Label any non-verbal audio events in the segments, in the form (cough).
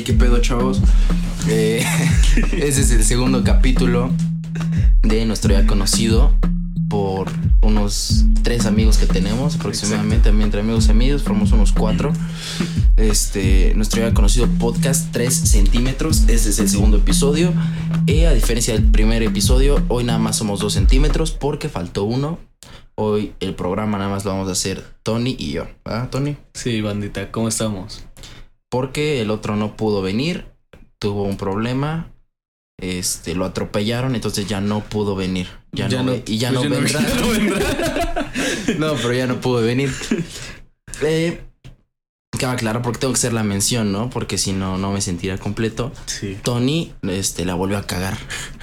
Hey, qué pedo, chavos. Eh, (laughs) ese es el segundo capítulo de nuestro ya conocido por unos tres amigos que tenemos aproximadamente, entre amigos y amigos, formamos unos cuatro. Este, nuestro ya conocido podcast 3 centímetros, este es el segundo episodio. Y a diferencia del primer episodio, hoy nada más somos 2 centímetros porque faltó uno. Hoy el programa nada más lo vamos a hacer Tony y yo, ¿verdad, Tony? Sí, bandita, ¿cómo estamos? Porque el otro no pudo venir, tuvo un problema, este, lo atropellaron, entonces ya no pudo venir. Ya, Ya no, no- y ya pues no ya no- vendrá. (laughs) ya no vendrá. (laughs) No, pero ya no pudo venir. Eh, cabe aclarar porque tengo que hacer la mención, ¿no? Porque si no, no me sentiría completo. Sí. Tony, este, la volvió a cagar.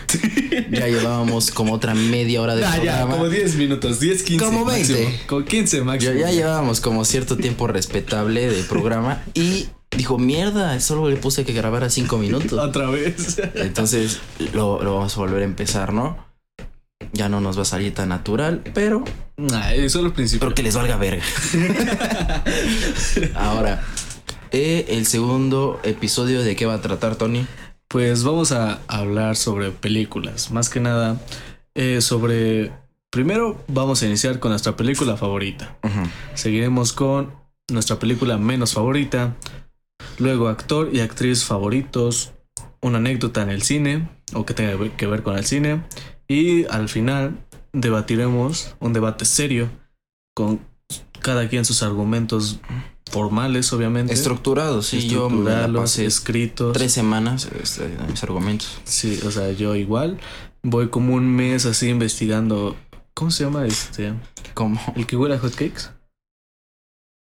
(laughs) Ya llevábamos como otra media hora de Ah, ya, programa. como 10 minutos, 10, 15. Como 20. máximo. Como 15 máximo. Ya, ya llevábamos como cierto tiempo respetable de programa y dijo, mierda, solo le puse que grabara cinco (laughs) minutos. Otra vez. Entonces lo, lo vamos a volver a empezar, ¿no? Ya no nos va a salir tan natural, pero Nah, eso es el principio. Pero que les valga verga. (laughs) Ahora, eh, el segundo episodio de qué va a tratar, Tony. Pues vamos a hablar sobre películas. Más que nada, eh, sobre. Primero vamos a iniciar con nuestra película favorita. Seguiremos con nuestra película menos favorita. Luego, actor y actriz favoritos. Una anécdota en el cine o que tenga que ver con el cine. Y al final debatiremos un debate serio con cada quien sus argumentos formales, obviamente. Estructurado, sí, yo me la estructurarlos, pasé escritos. tres semanas este, mis argumentos. Sí, o sea, yo igual voy como un mes así investigando. ¿Cómo se llama este? ¿Cómo? ¿El que huele a hotcakes?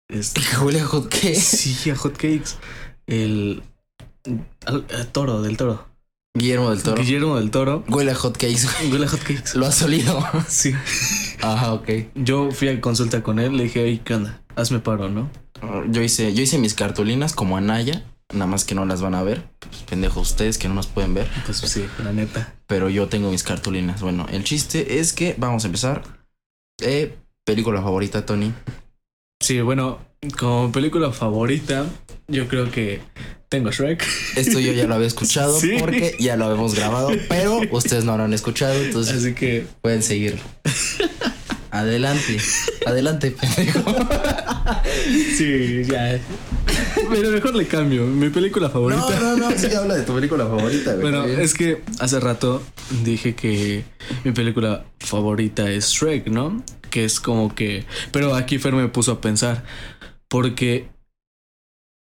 Este, ¿El que huele a hot qué? sí, a hotcakes. El, el toro, del toro. Guillermo del Toro. Guillermo del Toro. Huele a hot cakes. Huele a hotcakes. ¿Lo has olido? (laughs) Sí. Ajá, ok. Yo fui a consulta con él, le dije, "Ey, ¿qué onda? Hazme paro, ¿no? Yo hice, yo hice mis cartulinas como Anaya. Nada más que no las van a ver. Pues, pendejos ustedes que no nos pueden ver. Pues sí, la neta. Pero yo tengo mis cartulinas. Bueno, el chiste es que vamos a empezar. Eh, película favorita, Tony. Sí, bueno, como película favorita, yo creo que tengo Shrek. Esto yo ya lo había escuchado (laughs) Sí. porque ya lo habíamos grabado, pero ustedes no lo han escuchado, entonces Así que pueden seguirlo. Adelante, adelante, pendejo. sí, ya. Pero mejor le cambio. Mi película favorita. No, no, no, sí habla de tu película favorita, güey. Bueno, es que hace rato dije que mi película favorita es Shrek, ¿no? Que es como que... Pero aquí Fer me puso a pensar, porque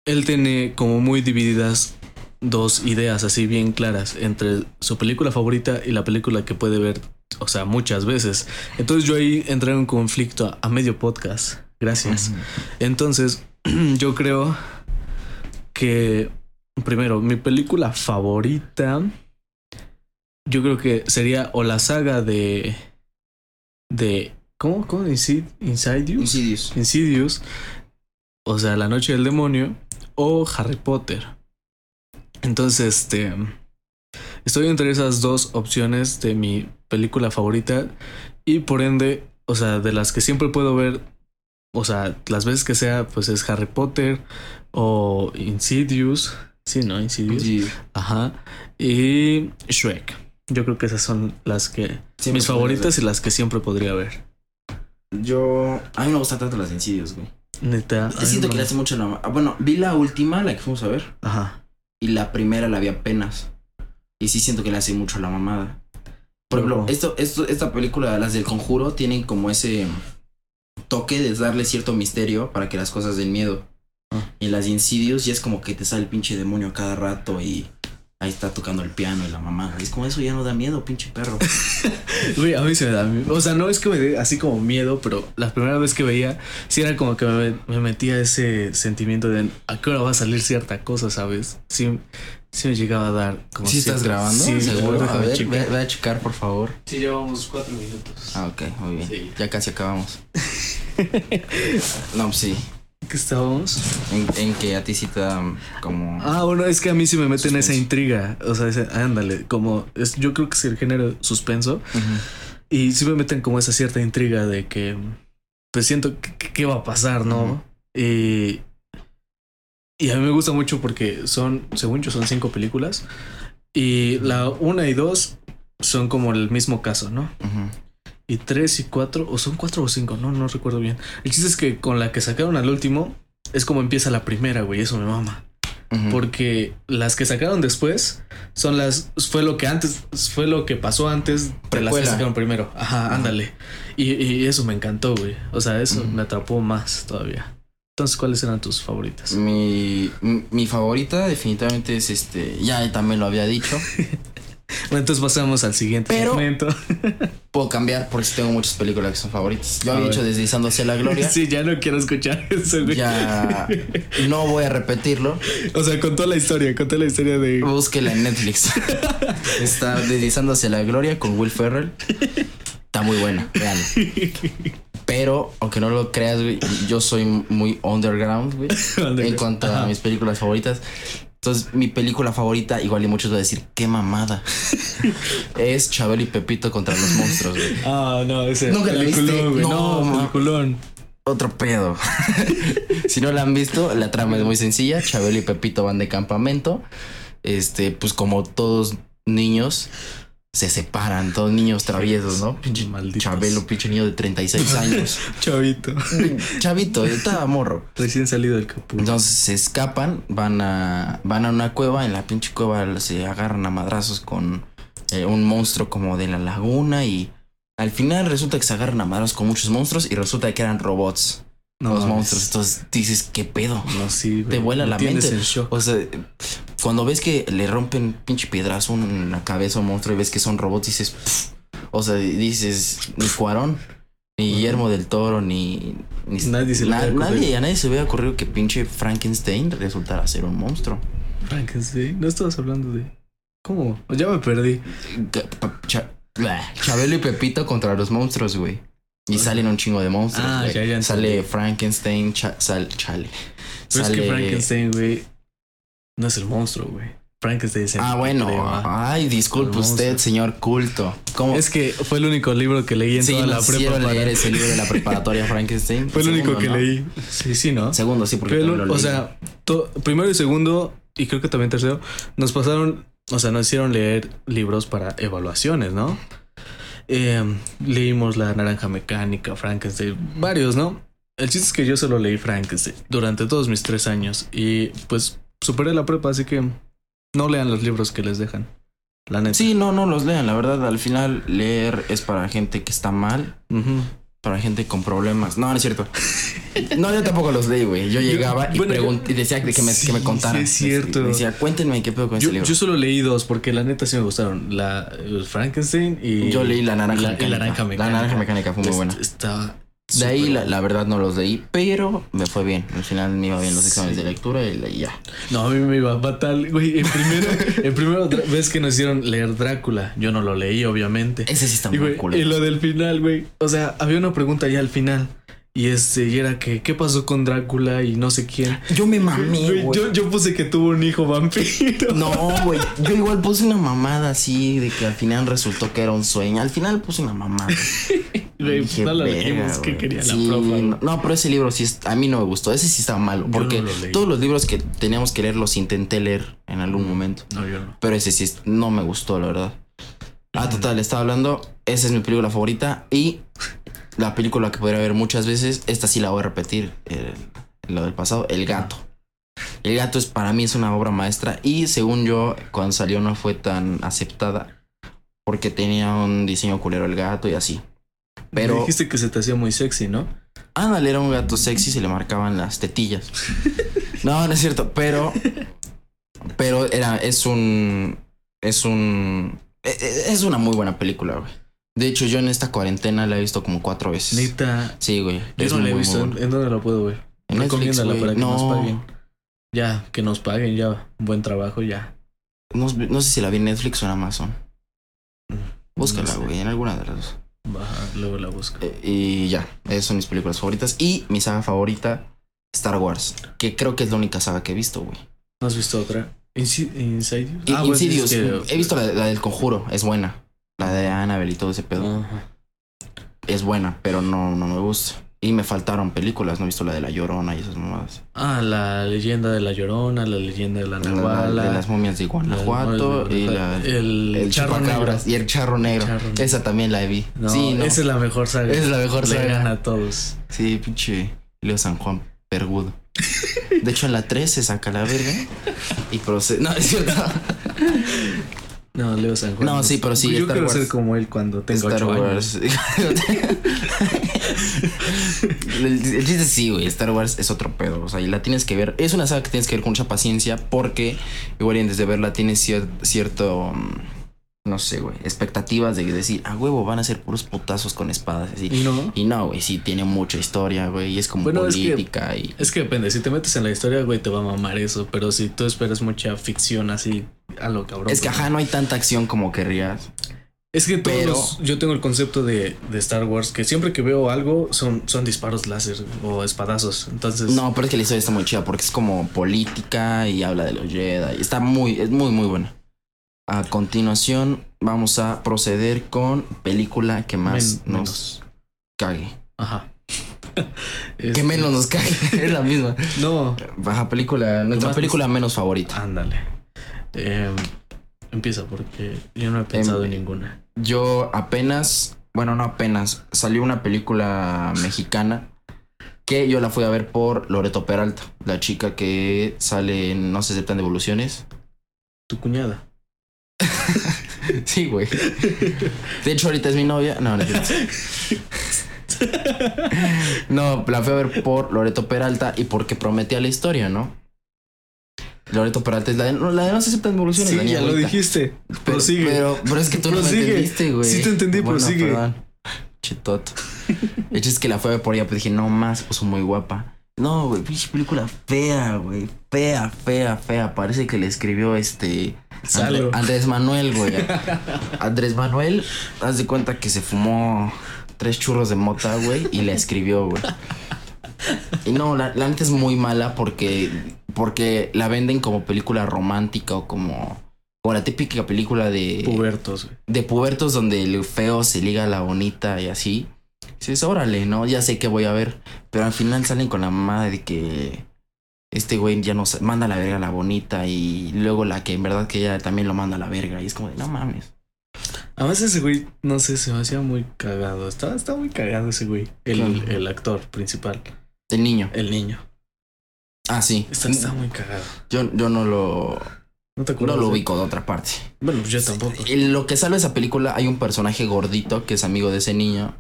él tiene como muy divididas dos ideas así bien claras entre su película favorita y la película que puede ver, o sea, muchas veces. Entonces yo ahí entré en un conflicto a, a medio podcast. Gracias. Entonces, (clears throat) yo creo que primero, mi película favorita, yo creo que sería o la saga de de ¿cómo? ¿Cómo? Insid- Insidious. Insidious. Insidious, o sea, La Noche del Demonio o Harry Potter. Entonces, este estoy entre esas dos opciones de mi película favorita y por ende, o sea, de las que siempre puedo ver, o sea, las veces que sea, pues es Harry Potter o Insidious. Sí, ¿no? Insidious. Sí. Ajá. Y Shrek. Yo creo que esas son las que... Siempre mis favoritas y las que siempre podría ver. Yo. A mí me gustan tanto las Insidious, güey. Neta. Siento que le hace mucho la. ah, Bueno, vi la última, la que fuimos a ver. Ajá. Y la primera la vi apenas. Y sí siento que le hace mucho la mamada. Por ejemplo, esto, esto, esta película, las del conjuro, tienen como ese toque de darle cierto misterio para que las cosas den miedo. Ah. Y las de Insidious ya es como que te sale el pinche demonio a cada rato y ahí está tocando el piano y la mamá. Es como eso ya no da miedo, pinche perro. (laughs) Güey, a mí se me da miedo. O sea, no es que me dé así como miedo, pero la primera vez que veía, sí era como que me, me metía ese sentimiento de a qué hora va a salir cierta cosa, ¿sabes? Sí, sí me llegaba a dar como. ¿Sí estás grabando? Sí, ¿Seguro? A ver, checar. ve, ve a checar, por favor. Sí, llevamos cuatro minutos. Ah, ok, muy bien. Sí. Ya casi acabamos. (laughs) No, sí. ¿Qué estábamos? En, en que a ti sí te como. Ah, bueno, es que a mí sí me meten esa intriga. O sea, ese- ándale, como es, yo creo que es el género suspenso. Y sí me meten como esa cierta intriga de que pues siento que, que- qué va a pasar, ¿no? Y, Y a mí me gusta mucho porque son, según yo, son cinco películas. Y la una y dos son como el mismo caso, ¿no? Ujú. Y tres y cuatro, o son cuatro o cinco, no, no recuerdo bien. El chiste es que con la que sacaron al último es como empieza la primera, güey, eso me mama. Porque las que sacaron después son las. Fue lo que antes. Fue lo que pasó antes de las que sacaron primero. Ajá, ándale. Y, y eso me encantó, güey. O sea, eso me atrapó más todavía. Entonces, ¿cuáles eran tus favoritas? Mi, mi mi favorita definitivamente es este, ya también lo había dicho. (laughs) Bueno, entonces pasamos al siguiente Pero- segmento. Puedo cambiar porque tengo muchas películas que son favoritas. Yo había ver. dicho Deslizando hacia la gloria. (laughs) sí, ya no quiero escuchar eso, güey. Ya no voy a repetirlo. O sea, contó la historia, contó la historia de. Búsquela en Netflix. (laughs) Está Deslizando hacia la gloria con Will Ferrell. Está muy buena, vean. Pero, aunque no lo creas, güey, yo soy muy underground, güey. (laughs) En cuanto a Ajá. mis películas favoritas. Entonces, mi película favorita, igual y muchos van a decir, qué mamada. (laughs) es Chabelo y Pepito contra los monstruos, güey. Ah, no, ese. ¿Nunca peliculón, güey. No, No, peliculón. Otro pedo. (laughs) si no la han visto, la trama es muy sencilla. Chabelo y Pepito van de campamento. Este, pues como todos niños, se separan, todos niños traviesos, ¿no? Pinche Malditos. Chabelo, pinche niño de 36 (laughs) años. Chavito. Chavito, estaba morro. Recién salido del capullo. Entonces se escapan, van a, van a una cueva, en la pinche cueva se agarran a madrazos con eh, un monstruo como de la laguna y al final resulta que se agarran a madrazos con muchos monstruos y resulta que eran robots No, los monstruos. Entonces dices, ¿qué pedo? No, sí, güey. Te vuela la mente. shock. O sea, cuando ves que le rompen pinche piedrazo en la cabeza a un monstruo y ves que son robots, dices, "Pff". o sea, dices, ni Cuarón, ni Guillermo del Toro, ni, ni Nadie se le na- nadie, a nadie se hubiera ocurrido que pinche Frankenstein resultara ser un monstruo. Frankenstein. No estabas hablando de. ¿Cómo? Ya me perdí. Blah. Chabelo y Pepito contra los monstruos, güey. Y salen un chingo de monstruos. Ah, ya, ya Sale. Frankenstein, cha- sal- chale. Pero Sale- es que Frankenstein, güey. No es el monstruo, güey. Frankenstein es el Ah, bueno. problema. Ay, disculpe usted, señor culto. ¿Cómo? Es que fue el único libro que leí en sí, toda la nos prepa. para- leer ese libro de la preparatoria Frankenstein. (laughs) Fue el único Segundo, que ¿no? leí. Sí, sí, ¿no? Segundo, sí, porque Pero, o sea, to- primero y segundo, y creo que también tercero, nos pasaron, o sea, nos hicieron leer libros para evaluaciones, ¿no? Eh, leímos La Naranja Mecánica, Frankenstein, varios, ¿no? El chiste es que yo solo leí Frankenstein durante todos mis tres años y pues superé la prepa, así que no lean los libros que les dejan. La neta. Sí, no, no los lean. La verdad, al final, leer es para gente que está mal. Para gente con problemas. No, no es cierto. No, yo tampoco los leí, güey. Yo llegaba y, bueno, y decía que, me, que me Sí, contaran. sí, es cierto. Decía, cuéntenme qué pedo con Yo, ese libro. yo solo leí dos porque la neta sí me gustaron. La Frankenstein y. Yo leí La Naranja la, Mecánica. la naranja mecánica. La Naranja Mecánica fue muy buena. Estaba. De ahí, la, verdad, no los leí, pero me fue bien. Al final me iba bien los exámenes Sí. de lectura y, ya. No, a mí me iba fatal. Güey, en primero, (laughs) dra- vez que nos hicieron leer Drácula. Yo no lo leí, obviamente. Ese sí está muy cool. y lo del final, güey. O sea, había una pregunta ya al final. Y este, y era que, ¿qué pasó con Drácula y no sé quién? Yo me mamé, Güey, yo, yo puse que tuvo un hijo vampiro. (laughs) No, güey. Yo igual puse una mamada así de que al final resultó que era un sueño. Al final puse una mamada. (laughs) Güey, Dije, no "Verga, leímos. ¿Qué güey". quería Sí, la profa? no, no, pero ese libro sí a mí no me gustó. Ese sí estaba malo. Porque no lo leí. todos los libros que teníamos que leer los intenté leer en algún momento. No, yo no. Pero ese sí no me gustó, la verdad. Ah, total, estaba hablando. Esa es mi película favorita. Y la película que podría ver muchas veces. Esta sí la voy a repetir. lo del pasado. El gato. El gato es para mí es una obra maestra. Y según yo, cuando salió no fue tan aceptada. Porque tenía un diseño culero el gato y así. Pero. Dijiste que se te hacía muy sexy, ¿no? Ándale, era un gato sexy, se le marcaban las tetillas. (laughs) No, no es cierto, pero. Pero era, es un. Es un. e- e- Es una muy buena película, güey. De hecho, yo en esta cuarentena la he visto como cuatro veces. Neta. Sí, güey. Yo es no la he visto. ¿En, dónde la puedo ver? En Netflix, Recomiéndala para que nos No, paguen. Ya, que nos paguen, ya. Buen trabajo, ya. no, no sé si la vi en Netflix o en Amazon. Búscala, No sé. güey, en alguna de las dos. Baja, luego la busco. Eh, y ya, esas son mis películas favoritas. Y mi saga favorita, Star Wars. Que creo que es la única saga que he visto, güey. ¿No has visto otra? Insi- Insidious. Ah, bueno, Insidious, es que- he visto la, la del conjuro, es buena. La de Annabelle y todo ese pedo. Es buena, pero no, no me gusta. Y me faltaron películas, no he visto la de La Llorona y esas mamadas. Ah, la leyenda de la Llorona, la leyenda de la La- Nahuala. de las momias de Guanajuato la- y la, el, el charro negro. y el charro negro. Charro negro. Esa también la vi. No, sí, no. esa es la mejor saga. Esa es la mejor Le saga. gana a todos. Sí, pinche Leo San Juan Pergudo. De hecho, en la 3 se saca la verga y procede. No, es cierto. (laughs) No, Leo San Juan. No, sí, pero sí, Yo Star quiero Wars. ser como él cuando tenga Star Wars. años. (laughs) el, el chiste sí, güey. Star Wars es otro pedo. O sea, y la tienes que ver. Es una saga que tienes que ver con mucha paciencia porque, igual antes de verla, tienes cier- cierto. mm, No sé, güey. Expectativas de decir, a huevo, van a ser puros putazos con espadas. Así. Y no. Y no, güey, sí, tiene mucha historia, güey. Y es como Bueno, es que- política y. Es que depende, si te metes en la historia, güey, te va a mamar eso. Pero si tú esperas mucha ficción así a lo cabrón. Es que, ajá, no hay tanta acción como querrías. Es que todos Pero- los- yo tengo el concepto de, de Star Wars que siempre que veo algo son, son disparos láser o espadazos. Entonces, No, pero es que la historia está muy chida porque es como política y habla de los Jedi. Está muy, es muy, muy buena. A continuación, vamos a proceder con película que más men- nos menos. cague. Ajá. (laughs) Que menos nos cague, (laughs) es la misma. No, Baja película, nuestra película menos favorita. ándale. Em, empieza porque yo no he pensado Em, en ninguna. Yo apenas, bueno, no apenas, salió una película mexicana que yo la fui a ver por Loreto Peralta, la chica que sale en No se aceptan devoluciones. Tu cuñada. (laughs) Sí, güey. De hecho, ahorita es mi novia. No, no, es (laughs) no, la fui a ver por Loreto Peralta y porque prometía la historia, ¿no? Loreto Peralta es la de, no, la de no se aceptan devoluciones. Sí, la ya lo dijiste. Pero, Prosigue. pero, pero es que tú no me entendiste, güey. Sí te entendí, bueno, prosigue. Perdón. Chetoto. De hecho, es que la fue a ver por ella, pues dije, no más, puso muy guapa. No, güey, pinche película fea, güey. Fea, fea, fea. Parece que le escribió este. André-. Andrés Manuel, güey. (laughs) Andrés Manuel, haz de cuenta que se fumó tres churros de mota, güey, y le escribió, güey. Y no, la, la neta es muy mala porque, porque la venden como película romántica o como, como la típica película de, Pubertos, güey. de pubertos donde el feo se liga a la bonita y así. Dices, órale, ¿no? Ya sé que voy a ver. Pero al final salen con la mamada de que este güey ya nos manda a la verga a la bonita y luego la que en verdad que ella también lo manda a la verga. Y es como de, no mames. Además ese güey, no sé, se me hacía muy cagado. Está, está muy cagado ese güey. El, el actor principal. El niño. El niño. Ah, sí. Está, está muy cagado. Yo, yo no lo, ¿No te no acuerdas? lo de- ubico de otra parte. Bueno, pues yo tampoco. En lo que salva esa película hay un personaje gordito que es amigo de ese niño.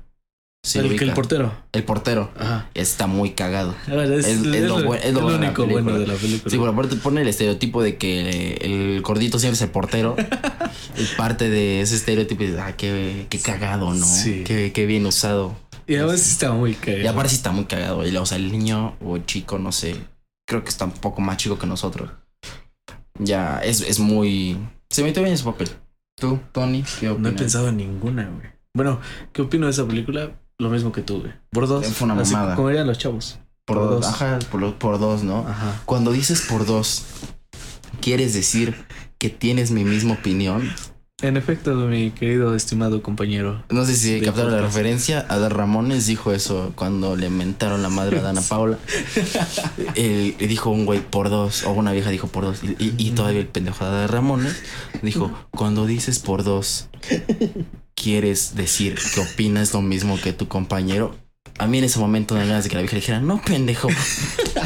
Sí, el, que el ubica. portero. El portero. Ajá. Está muy cagado. Ver, (laughs) es, Es- es es lo bueno de único bueno de la película. Sí, por aparte pone el estereotipo de que el gordito siempre es el portero. (laughs) y parte de ese estereotipo es, ah, qué, qué cagado, ¿no? Sí. Qué, qué bien usado. y además sí está muy cagado. Y aparte sí está muy cagado. Y, o sea, el niño o el chico, no sé, creo que está un poco más chico que nosotros. Ya, es, es muy... Se metió bien en su papel. Tú, Tony, ¿qué No he pensado en ninguna, güey. Bueno, ¿qué opino de esa película? Lo mismo que tú, güey. Por dos. Fue una Así mamada. como dirían los chavos. por, por dos. dos. Ajá, por, lo- por dos, ¿no? Ajá. Cuando dices por dos, ¿quieres decir que tienes mi misma opinión? En efecto, mi querido estimado compañero. No sé si captaron la referencia. Adán Ramones dijo eso cuando le mentaron la madre a Dana (laughs) Paula. Dijo un güey por dos, o una vieja dijo por dos. Y, y- y todavía el pendejo de Adán Ramones dijo: Cuando dices por dos, ¿quieres decir que opinas lo mismo que tu compañero? A mí en ese momento me dan ganas de que la vieja le dijera: No, pendejo.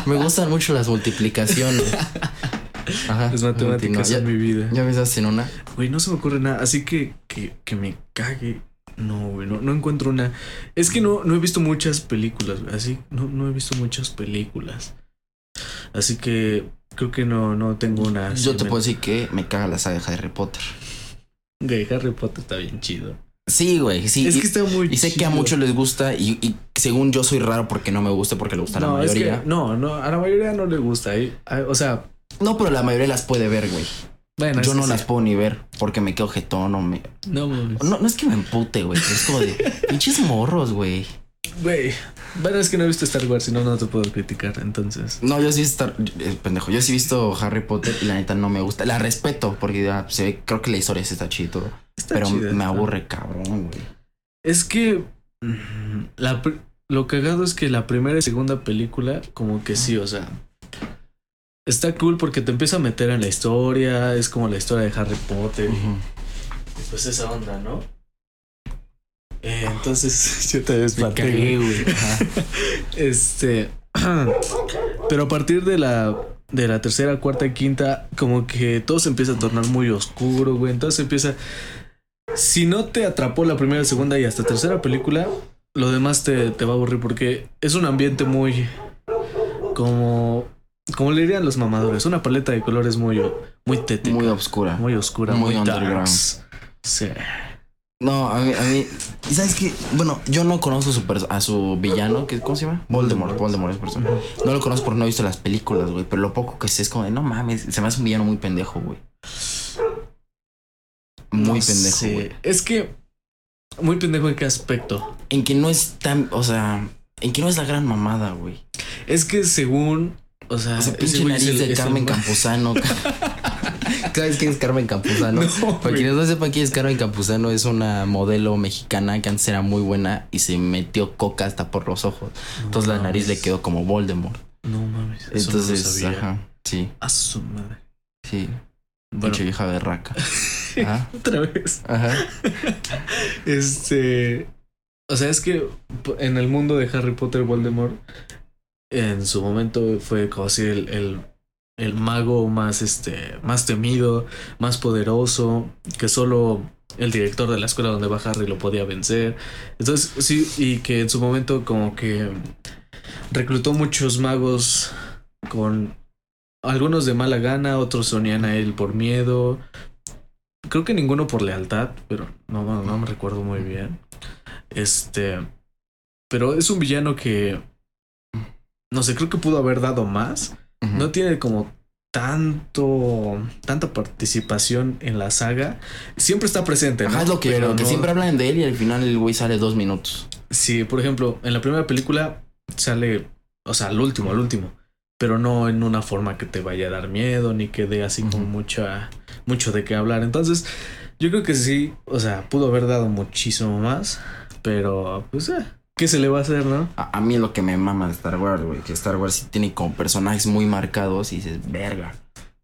Me gustan mucho las multiplicaciones. Ajá. Las matemáticas mi vida. ya ves en una. Güey, no se me ocurre nada. Así que, que, que me cague. No, güey, no, no encuentro una. Es que no, no he visto muchas películas, güey. Así, no, no he visto muchas películas. Así que creo que no, no tengo una. Yo te me- puedo decir que me caga la saga de Harry Potter. Güey, Harry Potter está bien chido. Sí, güey, sí. es que está muy y sé que a chido. muchos les gusta y, y según yo soy raro porque no me gusta porque le gusta a la es mayoría. que, no, no, a la mayoría no le gusta. ¿eh? O sea, No, pero la mayoría las puede ver, güey. bueno, Yo no las puedo ni ver porque me quedo jetón o me... No. No, no es que me empute, güey. Es como de (laughs) pinches morros, güey. Güey. Bueno, es que no he visto Star Wars, si no, no te puedo criticar. Entonces, No, yo sí estar pendejo. Yo sí he visto Harry Potter y la neta no me gusta. La respeto porque se ve, creo que la historia sí está chido, está pero chida, me aburre cabrón, güey. Es que mm, la, lo cagado es que la primera y segunda película, como que sí, o sea, está cool porque te empieza a meter en la historia, es como la historia de Harry Potter. y pues esa onda, ¿no? Eh, entonces, (laughs) yo te. Ajá. (laughs) Este. (clears throat) Pero a partir de la. De la tercera, cuarta y quinta, como que todo se empieza a tornar muy oscuro, güey. Entonces empieza. Si no te atrapó la primera, segunda y hasta tercera película, lo demás te, te va a aburrir porque es un ambiente muy. Como. Como le dirían los mamadores, una paleta de colores muy, muy tétrica, Muy muy, obscura. oscura, muy muy, underground. Sí. No, a mí, a mí. ¿Y sabes qué? Bueno, yo no conozco a su, a su villano, que, ¿cómo se llama? Voldemort. Voldemort es persona. No lo conozco porque no he visto las películas, güey. Pero lo poco que sé es como de, no mames, se me hace un villano muy pendejo, güey. Muy No pendejo, sé. güey. Es que. Muy pendejo en qué aspecto. En que no es tan, o sea, en que no es la gran mamada, güey. Es que según. O sea, O sea, pinche nariz el- de el Carmen ma- Campuzano. (laughs) ¿Sabes quién es Carmen Campuzano? (laughs) No, Para quienes no sepan quién es Carmen Campuzano, es una modelo mexicana que antes era muy buena y se metió coca hasta por los ojos. Entonces la nariz le quedó como Voldemort. No mames. Eso Entonces, no lo sabía. ajá, sí, A su madre. sí. Bueno, Pinche vieja berraca. (laughs) Ajá, otra vez. ajá. (laughs) Este. O sea, es que en el mundo de Harry Potter, Voldemort, en su momento fue como así el, el, el mago más, este, más temido, más poderoso, que solo el director de la escuela donde va Harry lo podía vencer. Entonces, sí, y que en su momento como que reclutó muchos magos con algunos de mala gana, otros se unían a él por miedo. Creo que ninguno por lealtad, pero no, no, no me recuerdo muy bien. Este. Pero es un villano que. No sé, creo que pudo haber dado más. No tiene como tanto. tanta participación en la saga. Siempre está presente, ¿no? Ajá, es lo que, Pero lo que no- siempre hablan de él y al final el güey sale dos minutos. Sí, por ejemplo, en la primera película sale. O sea, al último, al último. Pero no en una forma que te vaya a dar miedo, ni que dé así como Ujú. mucha. mucho de qué hablar. Entonces, yo creo que sí. O sea, pudo haber dado muchísimo más. Pero, pues, eh, ¿qué se le va a hacer, no? A, a mí es lo que me mama de Star Wars, güey. Que Star Wars sí tiene como personajes muy marcados y dices, verga.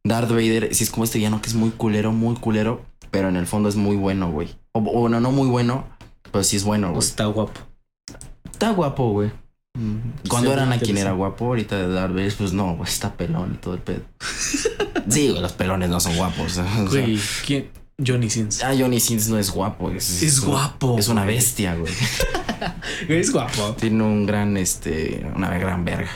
Darth Vader, sí es como este villano que es muy culero, muy culero, pero en el fondo es muy bueno, güey. O, o bueno, no muy bueno, pero sí es bueno, güey. está guapo. Está guapo, güey. Cuando Sí, era muy Anakin era guapo, ahorita de Darth Vader, pues no, güey, está pelón y todo el pedo. (laughs) sí, güey, los pelones no son guapos. (laughs) o sea. Güey, ¿quién? Johnny Sins. Ah, Johnny Sins no es guapo. Es, Es guapo, Es una bestia, güey. (laughs) Es guapo. Tiene un gran, este, una gran verga.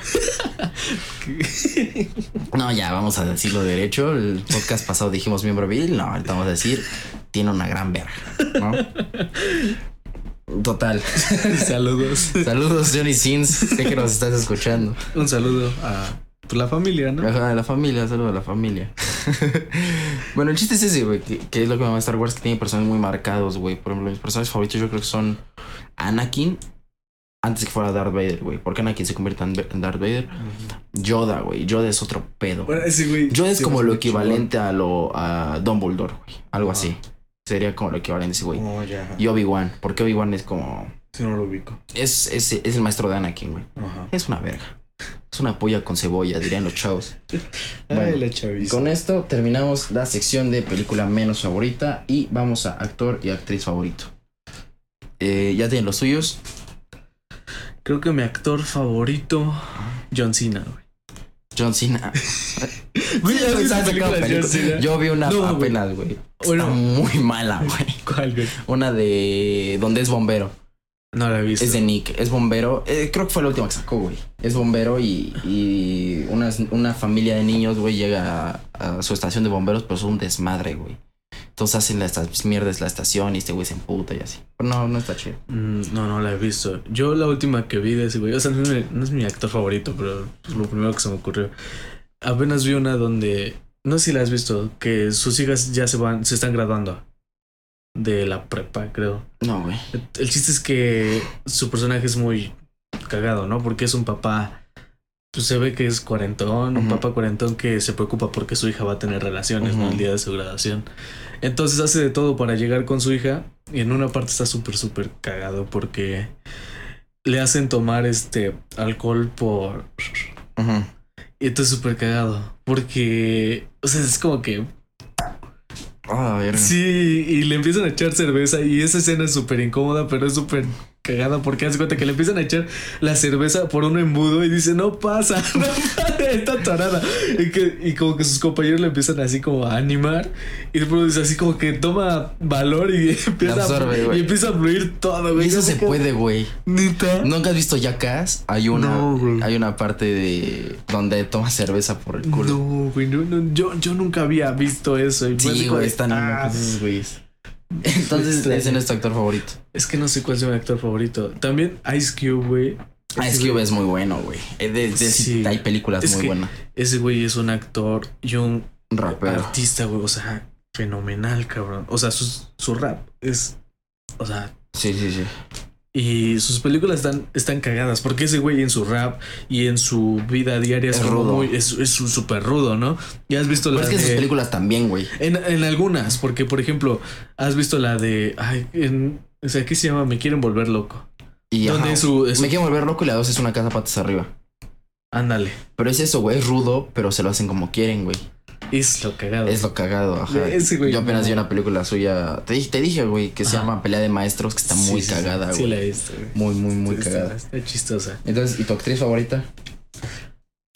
No, ya, vamos a decirlo derecho. El podcast pasado dijimos miembro viril. No, ahorita vamos a decir, tiene una gran verga, ¿no? Total. (laughs) Saludos. Saludos, Johnny Sins. Sé que nos estás escuchando. Un saludo a pues, la familia, ¿no? Ajá, la familia, saludos a la familia. (laughs) bueno, el chiste es ese, güey, que, que es lo que me va a Star Wars, que tiene personajes muy marcados, güey. Por ejemplo, mis personajes favoritos yo creo que son Anakin, antes que fuera Darth Vader, güey. Porque Anakin se convierte en Darth Vader. Yoda, güey. Yoda es otro pedo. Bueno, ese güey. Yoda es como lo equivalente a lo a Dumbledore, güey. Algo Ajá. así. Sería como lo equivalente a ese güey. Oh, ya. Y Obi-Wan, porque Obi-Wan es como. Si no lo ubico. Es, es, es el maestro de Anakin, güey. Ajá. Es una verga. Es una polla con cebolla, dirían los chavos. (laughs) Ay, Bueno, chaviza. Con esto terminamos la sección de película menos favorita y vamos a actor y actriz favorito. Eh, ¿Ya tienen los suyos? Creo que mi actor favorito, John Cena, güey. John Cena. (laughs) Güey, ¿has visto ¿Sabes películas qué de John? Cena? Yo vi una No, apenas, güey. Bueno. Está muy mala, güey. (laughs) ¿Cuál, güey? Una de donde es bombero. No la he visto. Es de Nick, es bombero. Eh, creo que fue la última que sacó, güey. Es bombero y, y una, una familia de niños, güey, llega a, a su estación de bomberos, pero es un desmadre, güey. Entonces hacen estas mierdas la estación y este güey se emputa y así. Pero no, no está chido. Mm, no, no la he visto. Yo la última que vi de ese güey, o sea, no es, mi, no es mi actor favorito, pero es lo primero que se me ocurrió. Apenas vi una donde, no sé si la has visto, que sus hijas ya se van, se están graduando de la prepa, creo. No, güey. El chiste es que su personaje es muy cagado, ¿no? Porque es un papá, pues se ve que es cuarentón, un papá cuarentón que se preocupa porque su hija va a tener relaciones. El día de su graduación. Entonces hace de todo para llegar con su hija y en una parte está súper, súper cagado porque le hacen tomar este alcohol por. Y esto es súper cagado. Porque. O sea, es como que. Ah. Sí, y le empiezan a echar cerveza. Y esa escena es súper incómoda, pero es súper cagada. Porque hace cuenta que le empiezan a echar la cerveza por un embudo y dice: No pasa, (laughs) no pasa, (laughs) está tarada. Y, que, y como que sus compañeros le empiezan así como a animar. Y después dice así como que toma valor y (laughs) empieza, absorbe, a, y empieza a fluir todo, güey. Y eso se puede, güey. Neta. ¿Nunca has visto Jackass? Hay una, No, hay una parte de donde toma cerveza por el culo. No, güey, no, no, yo, yo nunca había visto eso. y así Sí, güey, están ah, güeyes. Entonces, ese no es tu actor favorito. Es que no sé cuál es mi actor favorito. También Ice Cube, güey. Ah, Cube güey- es muy bueno, güey. Eh, de- de- Sí. Hay películas Es muy que- buenas. Ese güey es un actor y un rapero. artista, güey. O sea, fenomenal, cabrón. O sea, su, su rap es. O sea, Sí, sí, sí. y sus películas están, están cagadas. Porque ese güey en su rap y en su vida diaria es, Es rudo. muy. Es es súper rudo, ¿no? Ya has visto Pero la es que sus de- películas también, güey. En, en algunas, porque por ejemplo, has visto la de. Ay, en, o sea, ¿qué se llama? Me quieren volver loco. Y Donde ajá, es su. es su- Me quiero volver loco y la dos es una casa patas arriba. ándale. Pero es eso, güey. Es rudo, pero se lo hacen como quieren, güey. Es lo cagado. Es lo cagado, ajá. Ese güey Yo apenas no. vi una película suya. Te dije, te dije, güey, que se Ajá. llama Pelea de Maestros, que está Sí, muy sí, sí. cagada, Sí, güey. la he visto, güey. Muy, muy, muy Está- cagada. Está chistosa. Entonces, ¿y tu actriz favorita?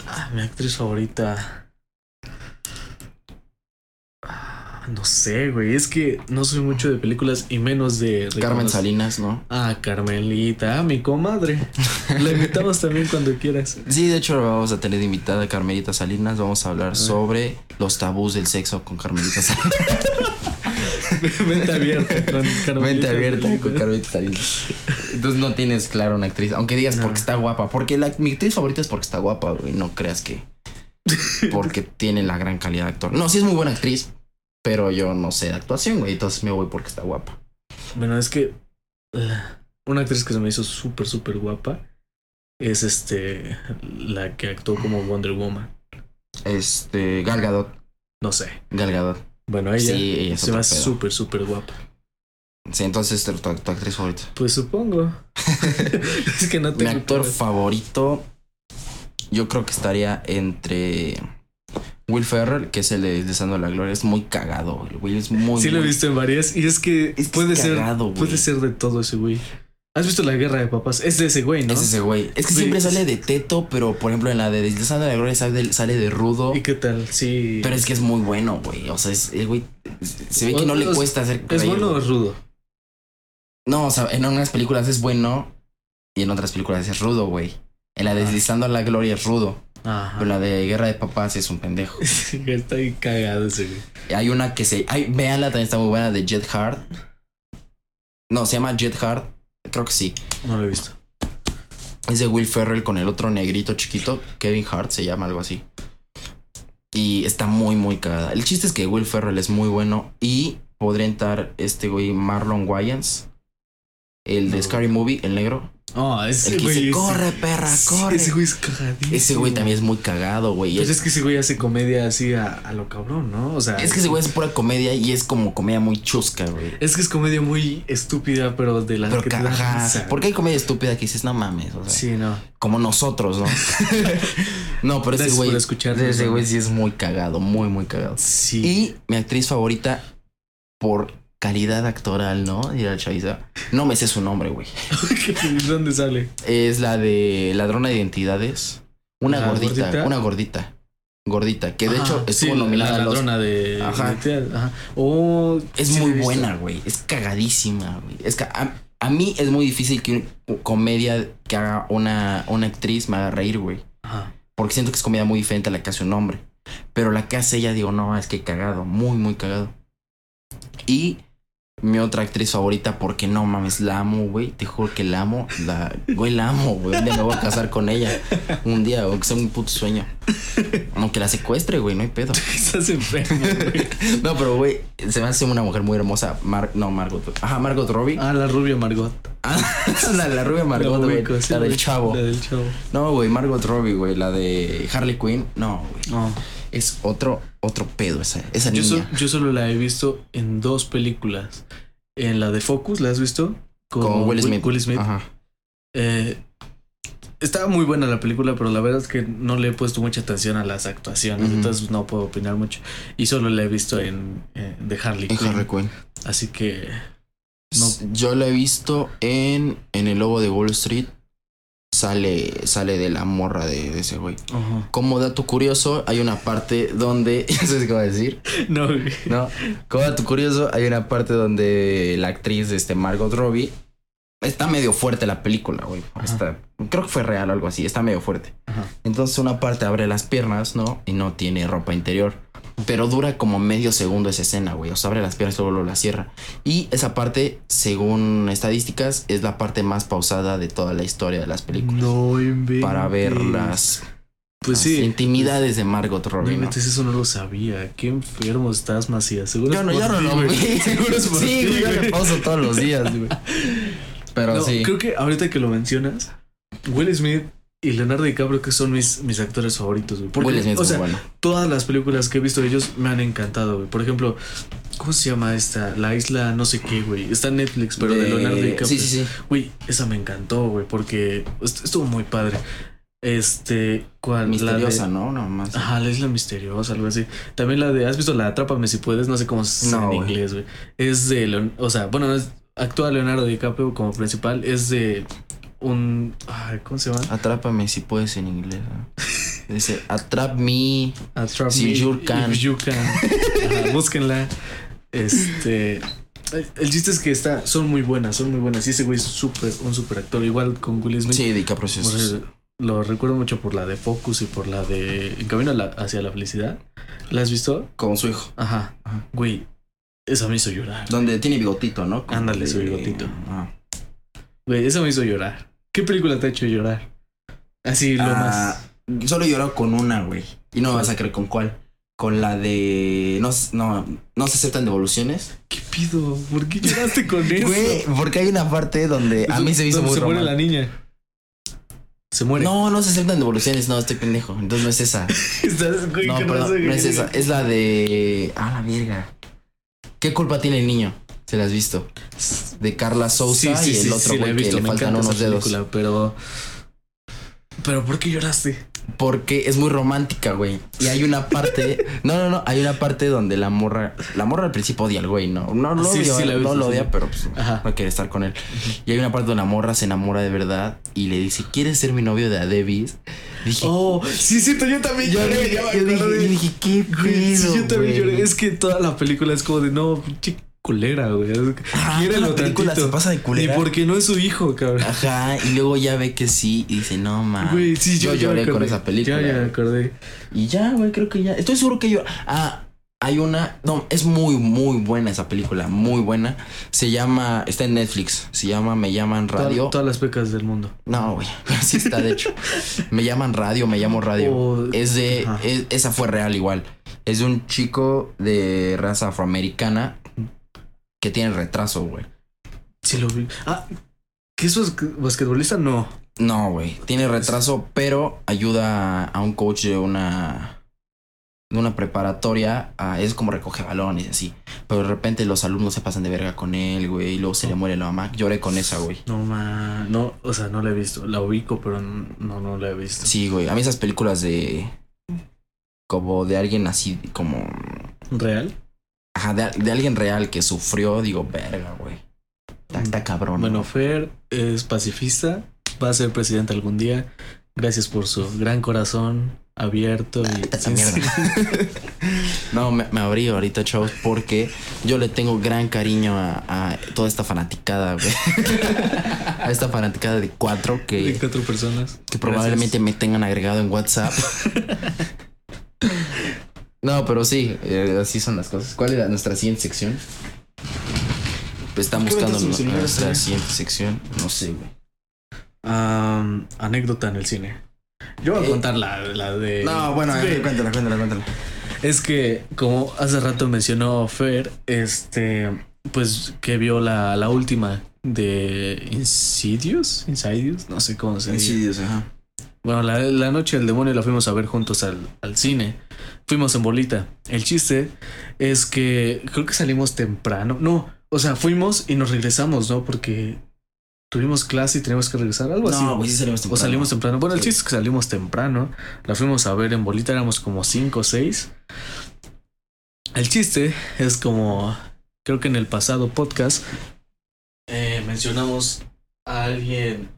Ah, mi actriz favorita. Ah, No sé, güey. Es que no soy mucho de películas y menos de. Carmen Salinas, ¿no? Ah, Carmelita. Ah, mi comadre. (laughs) La invitamos también cuando quieras. Sí, de hecho vamos a tener invitada a Carmelita Salinas. Vamos a hablar sobre los tabús del sexo con Carmelita Salinas. (laughs) Mente abierta con Carmelita. Mente abierta Salinas. con Carmelita Salinas. Entonces no tienes claro una actriz. Aunque digas No. porque está guapa. Porque la, mi actriz favorita es porque está guapa, güey. No creas que. (laughs) Porque tiene la gran calidad de actor. No, sí es muy buena actriz. Pero yo no sé de actuación, güey. Entonces me voy porque está guapa. Bueno, es que ah, una actriz que se me hizo súper, súper guapa es este la que actuó como Wonder Woman. Este. Gal Gadot. No sé. Gal Gadot. Bueno, ella Sí, ella es se me hace súper, súper guapa. Sí, entonces tu, tu- tu actriz favorita. Pues supongo. (laughs) (laughs) es que no Mi tengo actor claro. favorito, yo creo que estaría entre Will Ferrell, que es el de Deseando la Gloria. Es muy cagado, el güey. Es muy. Sí lo he visto en varias y es que Es que puede es ser cagado, güey. puede ser de todo ese güey. ¿Has visto la guerra de papás? Es de ese güey, ¿no? Es ese güey. Es que siempre sale de teto, pero por ejemplo en la de Deseando la Gloria sale de, sale de rudo. ¿Y qué tal? Sí. Pero es que es muy bueno, güey. O sea, es, el güey. Se ve que no le cuesta hacer. ¿Es reír, bueno o es rudo? No, o sea, en unas películas es bueno y en otras películas es rudo, güey. En la de Ah. Deslizando la Gloria es rudo, Ajá. pero la de Guerra de Papás es un pendejo. (laughs) Está ahí cagado ese güey. Hay una que se. Ay, véanla, también está muy buena de Jet Hard. No, se llama Jet Hard. Creo que sí. No lo he visto. Es de Will Ferrell con el otro negrito chiquito. Kevin Hart se llama algo así. Y está muy, muy cagada. El chiste es que Will Ferrell es muy bueno. Y podría entrar este güey Marlon Wayans. El de No. Scary Movie, el negro. Oh, ese El que güey. dice, ese- corre, perra, corre. Ese güey es cagadísimo. Ese güey también es muy cagado, güey. Pues Es, es que ese güey hace comedia así a, a lo cabrón, ¿no? O sea. es que ese güey es pura comedia y es como comedia muy chusca, güey. Es que es comedia muy estúpida, pero de la Pero que te da ajá, risa. porque hay comedia estúpida que dices, no mames, o sea, Sí, no. como nosotros, ¿no? (laughs) no, pero ese güey, ese güey sí es muy cagado, muy, muy cagado. Sí. Y mi actriz favorita por calidad actoral, ¿no? La chaviza. No me sé su nombre, güey. (laughs) ¿Dónde sale? Es la de Ladrona de Identidades. Una ¿La gordita, gordita? una gordita. Gordita, que de Ajá, hecho estuvo sí, nominada la a los ladrona de. Ajá. Ajá. Oh, Es sí muy buena, güey. Es cagadísima, güey. Es que a, a mí es muy difícil que una comedia que haga una, una actriz me haga reír, güey. Ajá. Porque siento que es comedia muy diferente a la que hace un hombre. Pero la que hace ella, digo, no, es que cagado. Muy, muy cagado. Y mi otra actriz favorita, porque no mames, la amo, güey. Te juro que la amo. La, güey, la amo, güey. Un día me voy a casar con ella. Un día, aunque sea un puto sueño. Aunque la secuestre, güey, no hay pedo. (laughs) Estás enfermo, güey. (laughs) No, pero güey, se me hace una mujer muy hermosa. Mar no, Margot. Ajá, Margot Robbie. Ah, la rubia Margot. Ah, (laughs) la, la rubia Margot, güey. sí, La del chavo. La del chavo. No, güey, Margot Robbie, güey. La de Harley Quinn. No, güey. No. Es otro, otro pedo esa, esa Yo, niña. so- yo solo la he visto en dos películas. En la de Focus, ¿la has visto? Con Will Smith. Will Smith. Ajá. Eh, estaba muy buena la película, pero la verdad es que no le he puesto mucha atención a las actuaciones, entonces no puedo opinar mucho. Y solo la he visto en, eh, de Harley En Quinn. Harley Quinn. Así que No. Yo lo he visto en, en El Lobo de Wall Street. Sale, sale de la morra de, de ese güey. Como dato curioso, hay una parte donde. (laughs) Ya sabes qué va a decir. no, güey. No. Como dato curioso, hay una parte donde la actriz, este, Margot Robbie. Está medio fuerte la película, güey. Está- creo que fue real o algo así. Está medio fuerte. Entonces una parte abre las piernas, ¿no? Y no tiene ropa interior. Pero dura como medio segundo esa escena, güey. O sea, abre las piernas y luego la cierra. Y esa parte, según estadísticas, es la parte más pausada de toda la historia de las películas. No inventes. Para ver las, Pues las sí. intimidades de Margot No Robbie, ¿no? inventes, eso no lo sabía. Qué enfermo estás, Macías. Seguro Yo no, yo no lo vi. (laughs) Seguro es por Sí, güey, yo le pauso todos los días, güey. Pero No, sí. Creo que ahorita que lo mencionas, Will Smith y Leonardo DiCaprio que son mis, mis actores favoritos, güey. Porque, Will Smith o sea, bueno. todas las películas que he visto de ellos me han encantado, güey. Por ejemplo, ¿cómo se llama esta? La isla no sé qué, güey. Está en Netflix, pero de, Leonardo DiCaprio. Sí, sí, sí. Güey, esa me encantó, güey, porque est- estuvo muy padre. Este, ¿cuál? Misteriosa, La de- ¿no? No más. Ajá, la isla misteriosa, algo así. También la de, ¿has visto la Atrápame si puedes? No sé cómo se No, en inglés, güey. Es de, Leon- o sea, bueno, no es, actúa Leonardo DiCaprio como principal. Es de un, ay, ¿cómo se llama? Atrápame si puedes en inglés. ¿no? Dice, atrap me. Atrap Si Me you can. if you can. Ajá, búsquenla. Este. El chiste es que está, son muy buenas, son muy buenas. Y ese güey es súper, un súper actor. Igual con Will Smith. Sí, es- eso Lo recuerdo mucho por la de Focus y por la de En Camino la- hacia la felicidad. ¿La has visto? Con su hijo. Ajá. Ajá. Güey, esa me hizo llorar. Donde tiene bigotito, ¿no? Ándale, su bigotito. Güey, esa me hizo llorar. ¿Qué película te ha hecho llorar? Así lo Ah, Solo he llorado con una, güey. Y no me vas a creer con cuál. Con la de. No, no, no se aceptan devoluciones. más. ¿Qué pido? ¿Por qué lloraste con (laughs) eso? Güey, porque hay una parte donde a mí se me hizo muy Se muere la niña. Se muere. No, no se aceptan devoluciones, no, estoy pendejo. Entonces no es esa. (laughs) Estás, güey, No, que no qué es esa. Es la de. Ah, la verga. ¿Qué culpa tiene el niño? ¿Se la has visto? De Carla Sousa y el otro güey que le me faltan unos dedos. película, pero. Pero ¿por qué lloraste? Porque es muy romántica, güey. Y hay una parte. (laughs) no, no, no. Hay una parte donde la morra. La morra al principio odia al güey, ¿no? No lo Sí, odia, sí, no visto, lo sí. odia, pero pues, Ajá. no quiere estar con él. Y hay una parte donde la morra se enamora de verdad y le dice: ¿Quieres ser mi novio de Adebis? Dije. Oh, sí, cierto, yo también yo, lloré. yo dije, acordé. yo dije, ¿qué Güey, sí, pedo, yo también güey?" lloré. Es que toda la película es como de no, pinche culera, güey. Ajá, la película tantito. se pasa de culera. Y porque no es su hijo, cabrón. Ajá, y luego ya ve que sí y dice, no mames. Güey, sí, yo, yo, lloré con esa película. Ya, ya me acordé. Y ya, güey, creo que ya. Estoy seguro que yo. Ah, hay una. No, es muy, muy buena esa película. Muy buena. Se llama. Está en Netflix. Se llama Me llaman Radio. Toda- todas las pecas del mundo. No, güey. (laughs) Así está, de hecho. me llaman Radio, me llamo Radio. Oh, es de. es- esa fue real igual. Es de un chico de raza afroamericana que tiene retraso, güey. Sí lo vi. Ah, ¿qué es bas- basquetbolista? No. No, güey. Tiene retraso, pero ayuda a un coach de una. De una preparatoria. a- es como recoge balones y así. Pero de repente los alumnos se pasan de verga con él, güey. Y luego se le muere la mamá. Lloré con esa, güey. No, ma. No, o sea, no la he visto. La ubico, pero no, no la he visto. Sí, güey. A mí esas películas de. Como de alguien así, como. ¿Real? Ajá, de, de alguien real que sufrió, digo, verga, güey. Está cabrón. Bueno, ¿no? Fer es pacifista. Va a ser presidente algún día. Gracias por su gran corazón abierto y Vete a la sincero. No, me, me abrí ahorita, chavos, porque yo le tengo gran cariño a, a toda esta fanaticada, güey. (laughs) a esta fanaticada de cuatro de que, cuatro personas. que probablemente me tengan agregado en WhatsApp. (laughs) no, pero sí, eh, así son las cosas. ¿Cuál era nuestra siguiente sección? Pues están ¿Qué buscando nuestra güey? siguiente sección. No sé, güey. Am, anécdota en el cine. Yo voy a Eh, contar la, la de. No, bueno, Sí. cuéntala, cuéntala, cuéntala. Es que, como hace rato mencionó Fer, este, pues que vio la, la última de Insidious, Insidious, no sé cómo se dice. Insidious, ajá. Bueno, la, la noche del demonio la fuimos a ver juntos al, al cine. Fuimos en bolita. El chiste es que creo que salimos temprano. No, o sea, fuimos y nos regresamos, ¿no? Porque tuvimos clase y teníamos que regresar, algo así. No, güey, sí salimos temprano. O salimos temprano. Bueno, el Sí. chiste es que salimos temprano. La fuimos a ver en bolita, éramos como cinco o seis. El chiste es como, creo que en el pasado podcast eh, mencionamos a alguien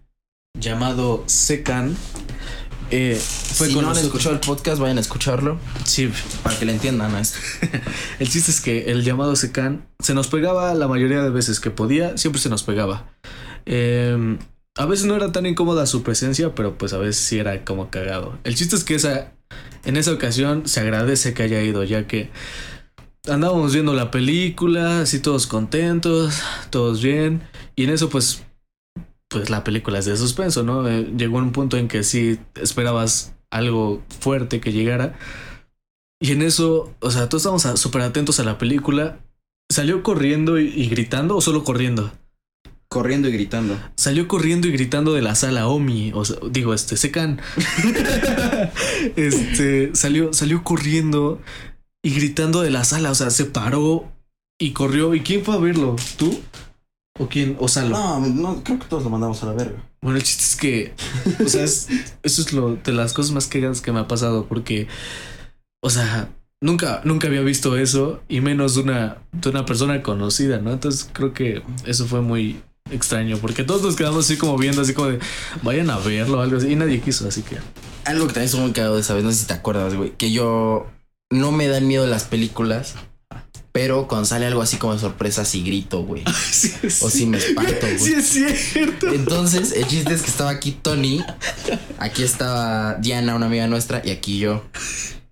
llamado Secan. Eh, fue si con no han escuchado el podcast, vayan a escucharlo Sí, para que le entiendan a esto. (laughs) el chiste es que el llamado Secan se nos pegaba la mayoría de veces que podía, siempre se nos pegaba. Eh, a veces no era tan incómoda su presencia, pero pues a veces sí era como cagado. El chiste es que esa, en esa ocasión se agradece que haya ido, ya que andábamos viendo la película, así todos contentos, todos bien, y en eso pues, pues la película es de suspenso, ¿no? Eh, llegó un punto en que sí esperabas algo fuerte que llegara. Y en eso, o sea, todos estábamos súper atentos a la película. ¿Salió corriendo y, y gritando o solo corriendo? Corriendo y gritando. Salió corriendo y gritando de la sala Omi, o sea, digo, este, Secan. (laughs) este, salió, salió corriendo y gritando de la sala, o sea, se paró y corrió. ¿Y quién fue a verlo? ¿Tú? ¿O quién? ¿O Salo? No, no, creo que todos lo mandamos a la verga. Bueno, el chiste es que, o sea, es- (laughs) eso es lo de las cosas más cagadas que me ha pasado porque, o sea, nunca, nunca había visto eso y menos de una, de una persona conocida, ¿no? Entonces creo que eso fue muy extraño porque todos nos quedamos así como viendo, así como de, vayan a verlo o algo así y nadie quiso, así que. Algo que también estuvo muy cagado esa vez, no sé si te acuerdas, güey, que yo no me dan miedo las películas, pero cuando sale algo así como de sorpresa, sí grito, güey. (laughs) Sí, O sí me espanto, güey. Sí, es cierto. Entonces, el chiste es que estaba aquí Tony, aquí estaba Diana, una amiga nuestra, y aquí yo.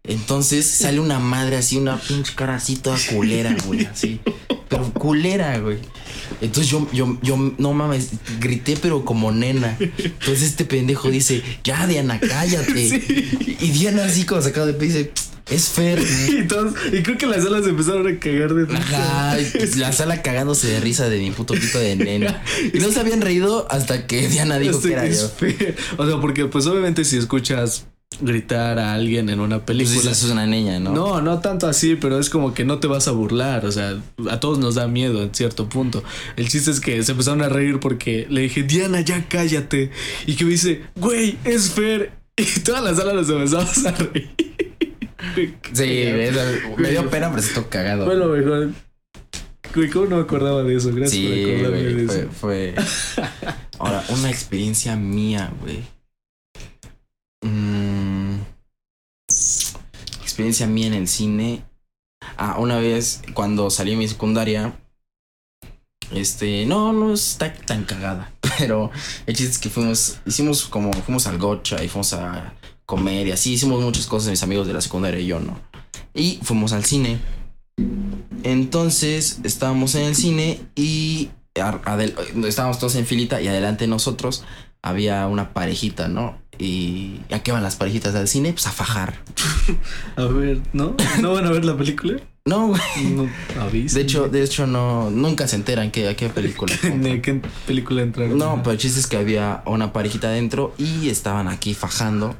Entonces sale una madre así, una pinche cara así toda culera, güey, así. Pero culera, güey. Entonces yo, yo, yo, no mames, grité, pero como nena. Entonces este pendejo dice, ya, Diana, cállate. Y Diana así como sacado de pe dice, es Fer. (laughs) Y, todos- y creo que las salas empezaron a cagar de risa. Ajá, pues (laughs) la sala cagándose de risa de mi puto pito de nena. (laughs) Y no se habían reído hasta que Diana dijo que era es yo. O sea, porque pues obviamente si escuchas gritar a alguien en una Pues película. eso es una niña, ¿no? No, no tanto así, pero es como que no te vas a burlar, o sea, a todos nos da miedo en cierto punto. El chiste es que se empezaron a reír porque le dije, Diana, ya cállate. Y que me dice, güey, es Fer. Y toda la sala nos empezamos a reír. Sí, me dio pena, pero estuvo cagado. Fue lo mejor. Güey, ¿cómo no me acordaba de eso? Gracias sí, por acordarme güey, de fue, eso. fue. Ahora, una experiencia mía, güey. Mm, experiencia mía en el cine. Ah, una vez cuando salí de mi secundaria. Este, no, no está tan cagada. (laughs) Pero el chiste es que fuimos, hicimos como, fuimos al gocha y fuimos a comer y así. Hicimos muchas cosas mis amigos de la secundaria y yo, ¿no? Y fuimos al cine. Entonces estábamos en el cine y estábamos todos en filita y adelante de nosotros había una parejita, ¿no? ¿Y a qué van las parejitas del cine? Pues a fajar. (laughs) A ver, ¿no? ¿No van a ver la película? No, güey. No. De hecho, de hecho no, nunca se enteran que a qué película. (laughs) ¿De qué película entraron? No, pero el chiste es que había una parejita adentro y estaban aquí fajando.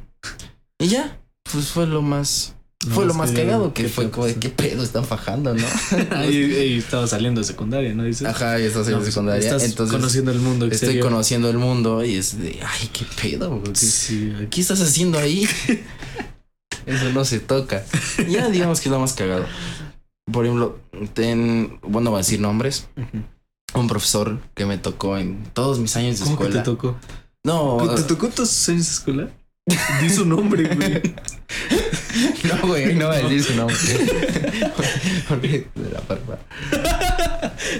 Y ya, pues fue lo más... No, fue lo más que- cagado que ¿qué fue como de eso? qué pedo están fajando, ¿no? (laughs) (laughs) Ahí estaba saliendo de secundaria, ¿no? Dices. Ajá, y estás en No, la pues, secundaria. Estás entonces conociendo el mundo estoy exterior. conociendo el mundo y es de, ay, qué pedo, ¿qué- Sí. ¿Qué estás haciendo ahí? (laughs) Eso no se toca. Ya digamos que es lo más cagado. Por ejemplo, ten, bueno, voy a decir nombres. Un profesor que me tocó en todos mis años de ¿Cómo que te escuela. tocó? No, ¿Te tocó todos tus años de escuela? Di su nombre, güey. (laughs) no, güey, no voy a decir su nombre. (laughs) Porque de la barba.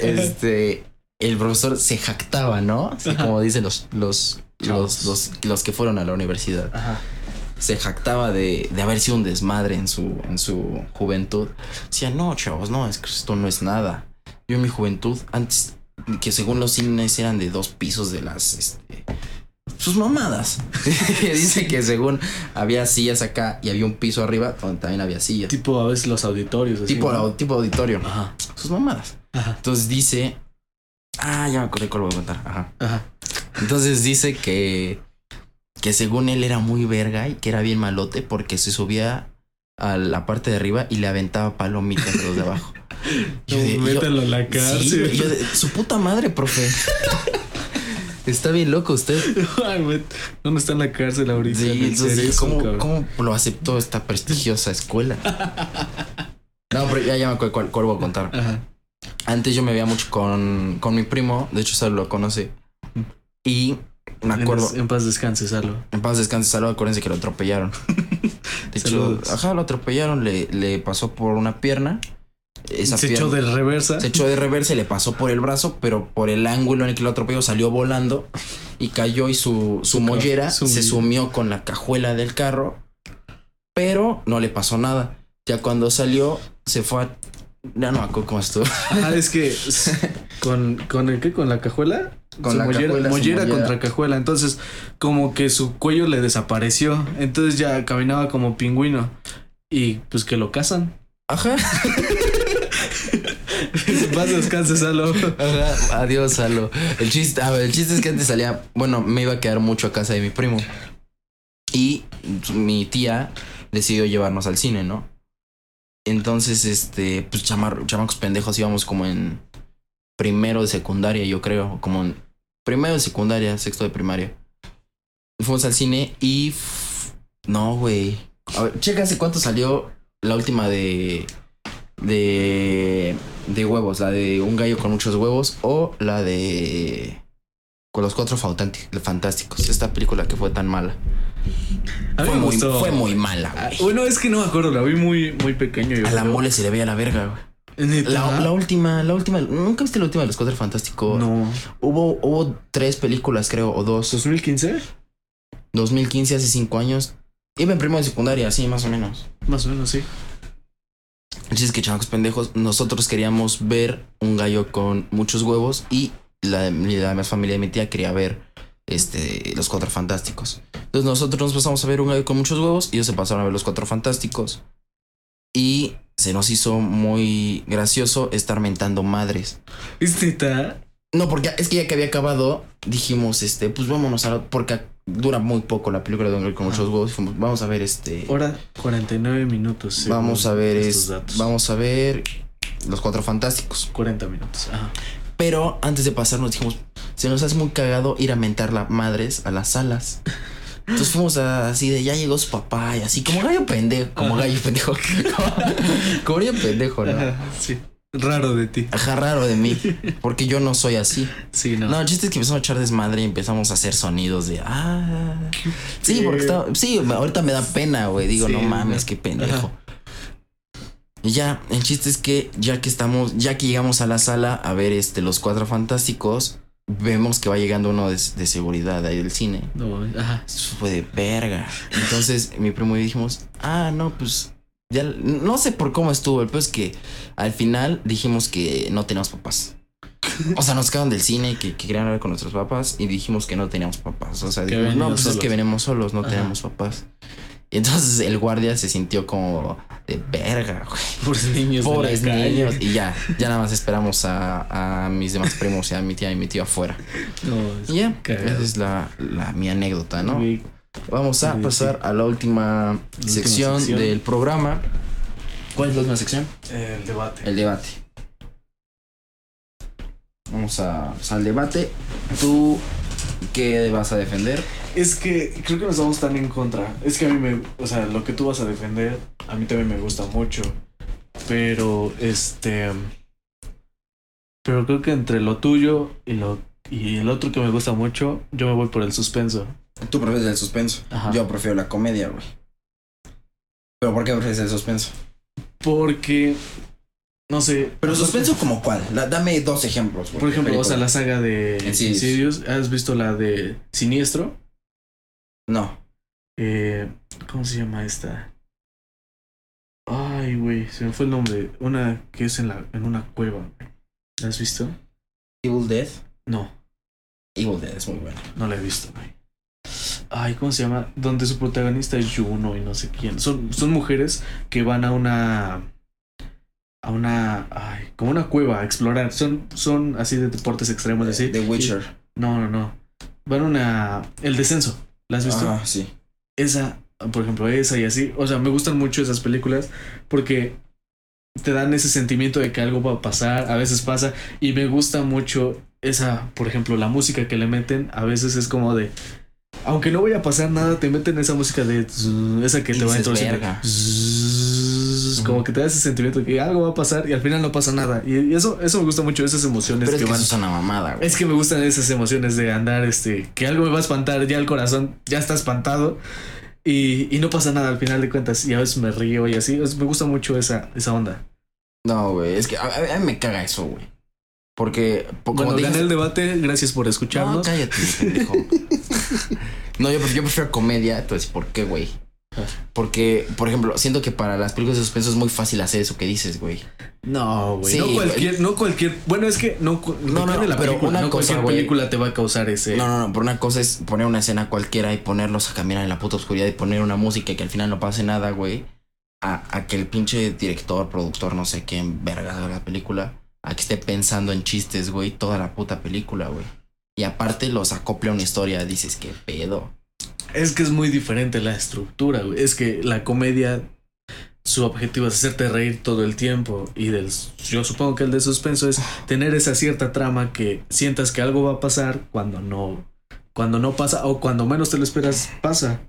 Este, el profesor se jactaba, ¿no? Así como dicen los, los, los, los, los que fueron a la universidad. Ajá. se jactaba de, de haber sido un desmadre en su, en su juventud. Decía, no, chavos, no, es que esto no es nada. Yo en mi juventud, antes, que según los cines eran de dos pisos de las, este, sus mamadas. (laughs) Dice que según había sillas acá y había un piso arriba donde también había sillas. Tipo a veces los auditorios. así, Tipo, ¿no? tipo auditorio. Ajá. Sus mamadas. Ajá. Entonces dice, ah, ya me acordé cuál voy a contar. Ajá. Ajá. Entonces dice que, que según él era muy verga y que era bien malote porque se subía a la parte de arriba y le aventaba palomitas a los de abajo. (laughs) Yo No, de- yo- mételo a la sí, cárcel. yo su puta madre, profe. (laughs) Está bien loco usted. (laughs) Ay, güey, ¿Dónde está en la cárcel ahorita? Sí, entonces, ¿cómo. ¿cómo lo aceptó esta prestigiosa escuela? (laughs) No, pero ya, ya me acuerdo cuál, cuál voy a contar. Ajá. Antes yo me veía mucho con, con mi primo, de hecho Salo lo conoce. Y me En, acuerdo, en paz descanse, Salo. en paz descanse Salo, acuérdense que lo atropellaron. (laughs) De hecho, Saludos. ajá, lo atropellaron, le, le pasó por una pierna. Esa Se pierna- echó de reversa. se echó de reversa y le pasó por el brazo, pero por el ángulo en el que lo atropelló salió volando y cayó y su, su mollera su- se sumió con la cajuela del carro, pero no le pasó nada. Ya cuando salió, se fue a... Ya no me acuerdo cómo estuvo. Ah, es que (laughs) con, con el qué, con la cajuela. Con Su la mollera, cajuela, su mollera mollera. contra cajuela. Entonces, como que su cuello le desapareció. Entonces ya caminaba como pingüino. Y pues que lo cazan. Ajá. (laughs) (laughs) Vas descanse, Salo. Adiós, Salo. El chiste, el chiste es que antes salía, bueno, me iba a quedar mucho a casa de mi primo. Y mi tía decidió llevarnos al cine, ¿no? Entonces, este, pues chamar, chamacos pendejos íbamos como en primero de secundaria, yo creo, como en primero de secundaria, sexto de primaria. Fuimos al cine y no, güey. A ver, chécase cuánto salió la última de de de huevos, la de un gallo con muchos huevos o la de con los cuatro fantásticos. Esta película que fue tan mala. A mí Fue me muy, gustó. fue muy mala, Ah, güey. Bueno, es que no me acuerdo, la vi muy, muy pequeño. yo A la creo. mole se le veía la verga. La, la última, la última, ¿nunca viste la última de los cuatro fantásticos? No. Hubo, hubo tres películas, creo, o dos. ¿2015? 2015, hace cinco años. Iba en primero de secundaria, sí, más o menos. Más o menos, sí. El chiste es que chamacos pendejos, nosotros queríamos ver un gallo con muchos huevos y la, la demás familia de mi tía quería ver este, los cuatro fantásticos. Entonces nosotros nos pasamos a ver un gallo con muchos huevos y ellos se pasaron a ver los cuatro fantásticos. Y se nos hizo muy gracioso estar mentando madres. ¿Es neta? No, porque es que ya que había acabado, dijimos, este, pues vámonos a... Porque dura muy poco la película de con muchos huevos. vamos a ver este... Hora 49 minutos. Vamos a ver estos es, datos. vamos a ver los cuatro fantásticos. 40 minutos. Ajá. Pero antes de pasar nos dijimos, se nos hace muy cagado ir a mentar las madres a las salas. Entonces fuimos a- así de ya llegó su papá y así como gallo pendejo, como Ajá. gallo pendejo, (laughs) como, como gallo pendejo, ¿no? Ajá, Sí. Raro de ti. Ajá, raro de mí, porque yo no soy así. (laughs) Sí, no. No, el chiste es que empezamos a echar desmadre y empezamos a hacer sonidos de ah. Sí, porque estaba, sí, ahorita me da pena, güey. Digo, Sí, no mames, qué pendejo. Y ya, el chiste es que ya que estamos, ya que llegamos a la sala a ver este los cuatro fantásticos, vemos que va llegando uno de, de seguridad ahí del cine. No, ajá. Eso fue de verga. Entonces mi primo y dijimos, ah, no, pues ya no sé por cómo estuvo. El pues es que al final dijimos que no teníamos papás. O sea, nos quedaron del cine que, que querían hablar con nuestros papás y dijimos que no teníamos papás. O sea, dijimos, no, pues es que venimos solos, no Ajá. tenemos papás. Y entonces el guardia se sintió como de verga, güey. Pobres niños. Pobres calle. niños. Y ya, ya nada más esperamos a, a mis demás primos y a mi tía y mi tío afuera. No, es Y ya, esa es la, la- mi anécdota, ¿no? muy- Vamos a Sí, pasar a la última última sección, sección. del programa. ¿Cuál es la última sección? El debate. El debate. Vamos a, pues, al debate. ¿Tú qué vas a defender? Es que creo que no estamos tan en contra. Es que a mí me. O sea, lo que tú vas a defender, a mí también me gusta mucho. Pero, este. Pero creo que entre lo tuyo y lo. Y el otro que me gusta mucho, yo me voy por el suspenso. Tú prefieres el suspenso. Ajá. Yo prefiero la comedia, güey. ¿Pero por qué prefieres el suspenso? Porque. No sé. Pero suspenso como cuál? La- dame dos ejemplos. güey, Por ejemplo, de o sea, película. la saga de Insidious. ¿Has visto la de Siniestro? No. Eh, ¿Cómo se llama esta? Ay, güey, se me fue el nombre. Una que es en, la, en una cueva. ¿La has visto? Evil Dead. No, Evil Dead es muy bueno. no la he visto, güey. Ay, ¿cómo se llama? Donde su protagonista es Juno y no sé quién. Son, son mujeres que van a una. A una. Ay, como una cueva a explorar. Son, son así de deportes extremos, así. The Witcher. No, no, no. Van a una. El descenso. ¿La has visto? Ah, sí. esa, por ejemplo, esa y así. O sea, me gustan mucho esas películas porque te dan ese sentimiento de que algo va a pasar, a veces pasa, y me gusta mucho esa, por ejemplo, la música que le meten, a veces es como de. Aunque no vaya a pasar nada, te meten esa música de. Esa que Y te va a Como que te da ese sentimiento de que algo va a pasar y al final no pasa nada. Y, eso, eso me gusta mucho, esas emociones Pero es que que van. eso es una mamada, güey. Es que me gustan esas emociones de andar, este, que algo me va a espantar, ya el corazón ya está espantado y, y no pasa nada al final de cuentas. Y a veces me río y así. Me gusta mucho esa, esa onda. No, güey, es que a mí me caga eso, güey. Porque, Bueno, dices- gané el debate, gracias por No, escucharnos. cállate, pendejo. (laughs) no, yo, yo prefiero comedia, entonces, ¿por qué, güey? Ah. Porque, por ejemplo, siento que para las películas de suspenso es muy fácil hacer eso que dices, güey. No, güey. Sí, no güey. cualquier, no cualquier. Bueno, es que no, No, no, de la pero película. una no cosa, cualquier güey. película te va a causar ese. No, no, no, pero una cosa es poner una escena cualquiera y ponerlos a caminar en la puta oscuridad y poner una música y que al final no pase nada, güey. A, a que el pinche director, productor, no sé quién, verga de la película, a que esté pensando en chistes, güey, toda la puta película, güey. Y aparte los acople a una historia, dices, qué pedo. Es que es muy diferente la estructura, güey. Es que la comedia, su objetivo es hacerte reír todo el tiempo. Y del, yo supongo que el de suspenso es tener esa cierta trama que sientas que algo va a pasar cuando no. Cuando no pasa o cuando menos te lo esperas, pasa.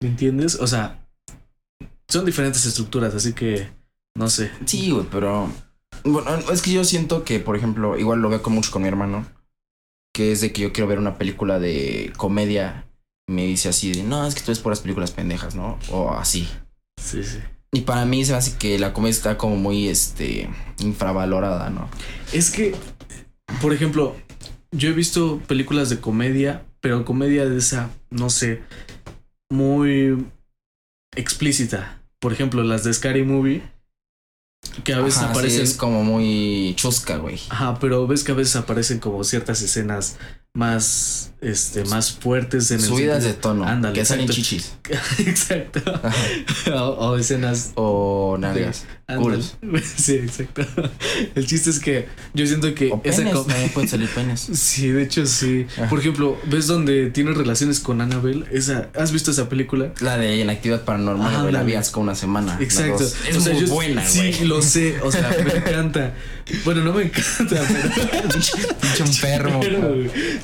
¿Me entiendes? O sea, son diferentes estructuras, así que no sé. Sí, güey, pero. Bueno, es que yo siento que, por ejemplo, igual lo veo con mucho con mi hermano. Que es de que yo quiero ver una película de comedia. Me dice así de, no, es que tú ves puras películas pendejas, ¿no? O así. Sí, sí. Y para mí se me hace que la comedia está como muy, este, infravalorada, ¿no? Es que, por ejemplo, yo he visto películas de comedia, pero comedia de esa, no sé, muy explícita. Por ejemplo, las de Scary Movie, que a veces Ajá, sí, aparecen... es como muy chusca, güey. Ajá, pero ves que a veces aparecen como ciertas escenas más, este, más fuertes en el Subidas de tono. Ándale, que salen chichis. (laughs) Exacto. (laughs) O, o escenas O nalgas. (laughs) Sí, exacto. El chiste es que yo siento que O esa penes. co- También pueden salir (laughs) penes. Sí, de hecho sí. Ajá. Por ejemplo, ¿ves donde tiene relaciones con Annabelle? Esa, ¿Has visto esa película? La de la actividad paranormal, güey, la vi hace como una semana. Exacto. Es O sea, muy yo- buena, güey. Sí, lo sé. O sea, me (laughs) encanta. Bueno, no me encanta, pero. Pinche enfermo.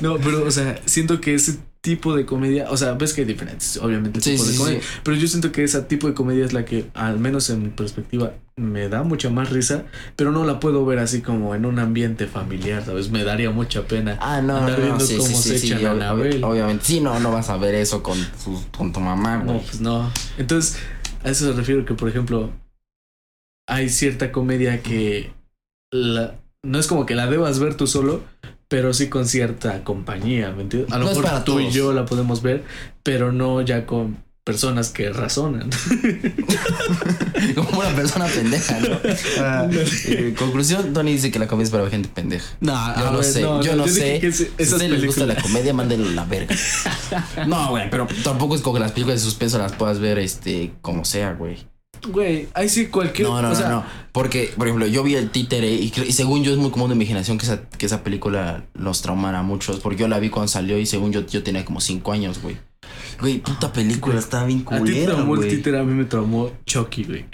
no, pero, o sea, siento que ese tipo de comedia, o sea, ves que hay diferentes, obviamente, Sí, tipos sí, de comedia. sí. Pero yo siento que ese tipo de comedia es la que, al menos en mi perspectiva, me da mucha más risa, pero no la puedo ver así como en un ambiente familiar, ¿sabes? Me daría mucha pena. Ah, no, Andar no, viendo sí, cómo sí, se sí, echan a Anabel. Obviamente, sí, no, no vas a ver eso con, tu- con tu mamá, güey. No, pues no. Entonces, a eso me refiero que, por ejemplo, hay cierta comedia que la, no es como que la debas ver tú solo, pero sí con cierta compañía, ¿me entiendes? A lo No mejor tú y yo la podemos ver, pero no ya con personas que razonan. (laughs) Como una persona pendeja, ¿no? Ah, eh, conclusión, Tony dice que la comedia es para gente pendeja. No, Yo no sé, yo no sé. que Si les gusta la comedia, mándenlo la verga. (laughs) No, güey, pero tampoco es como que las películas de suspenso las puedas ver, este, como sea, güey. Güey, ahí sí cualquier. No, no, o no, sea, no. Porque, por ejemplo, yo vi el títere y, según yo es muy común de mi generación que esa, que esa película los traumara a muchos. Porque yo la vi cuando salió y según yo, yo tenía como cinco años, güey. Güey, puta película, estaba bien A ti te culera, traumó el güey. a mí me traumó Chucky, güey.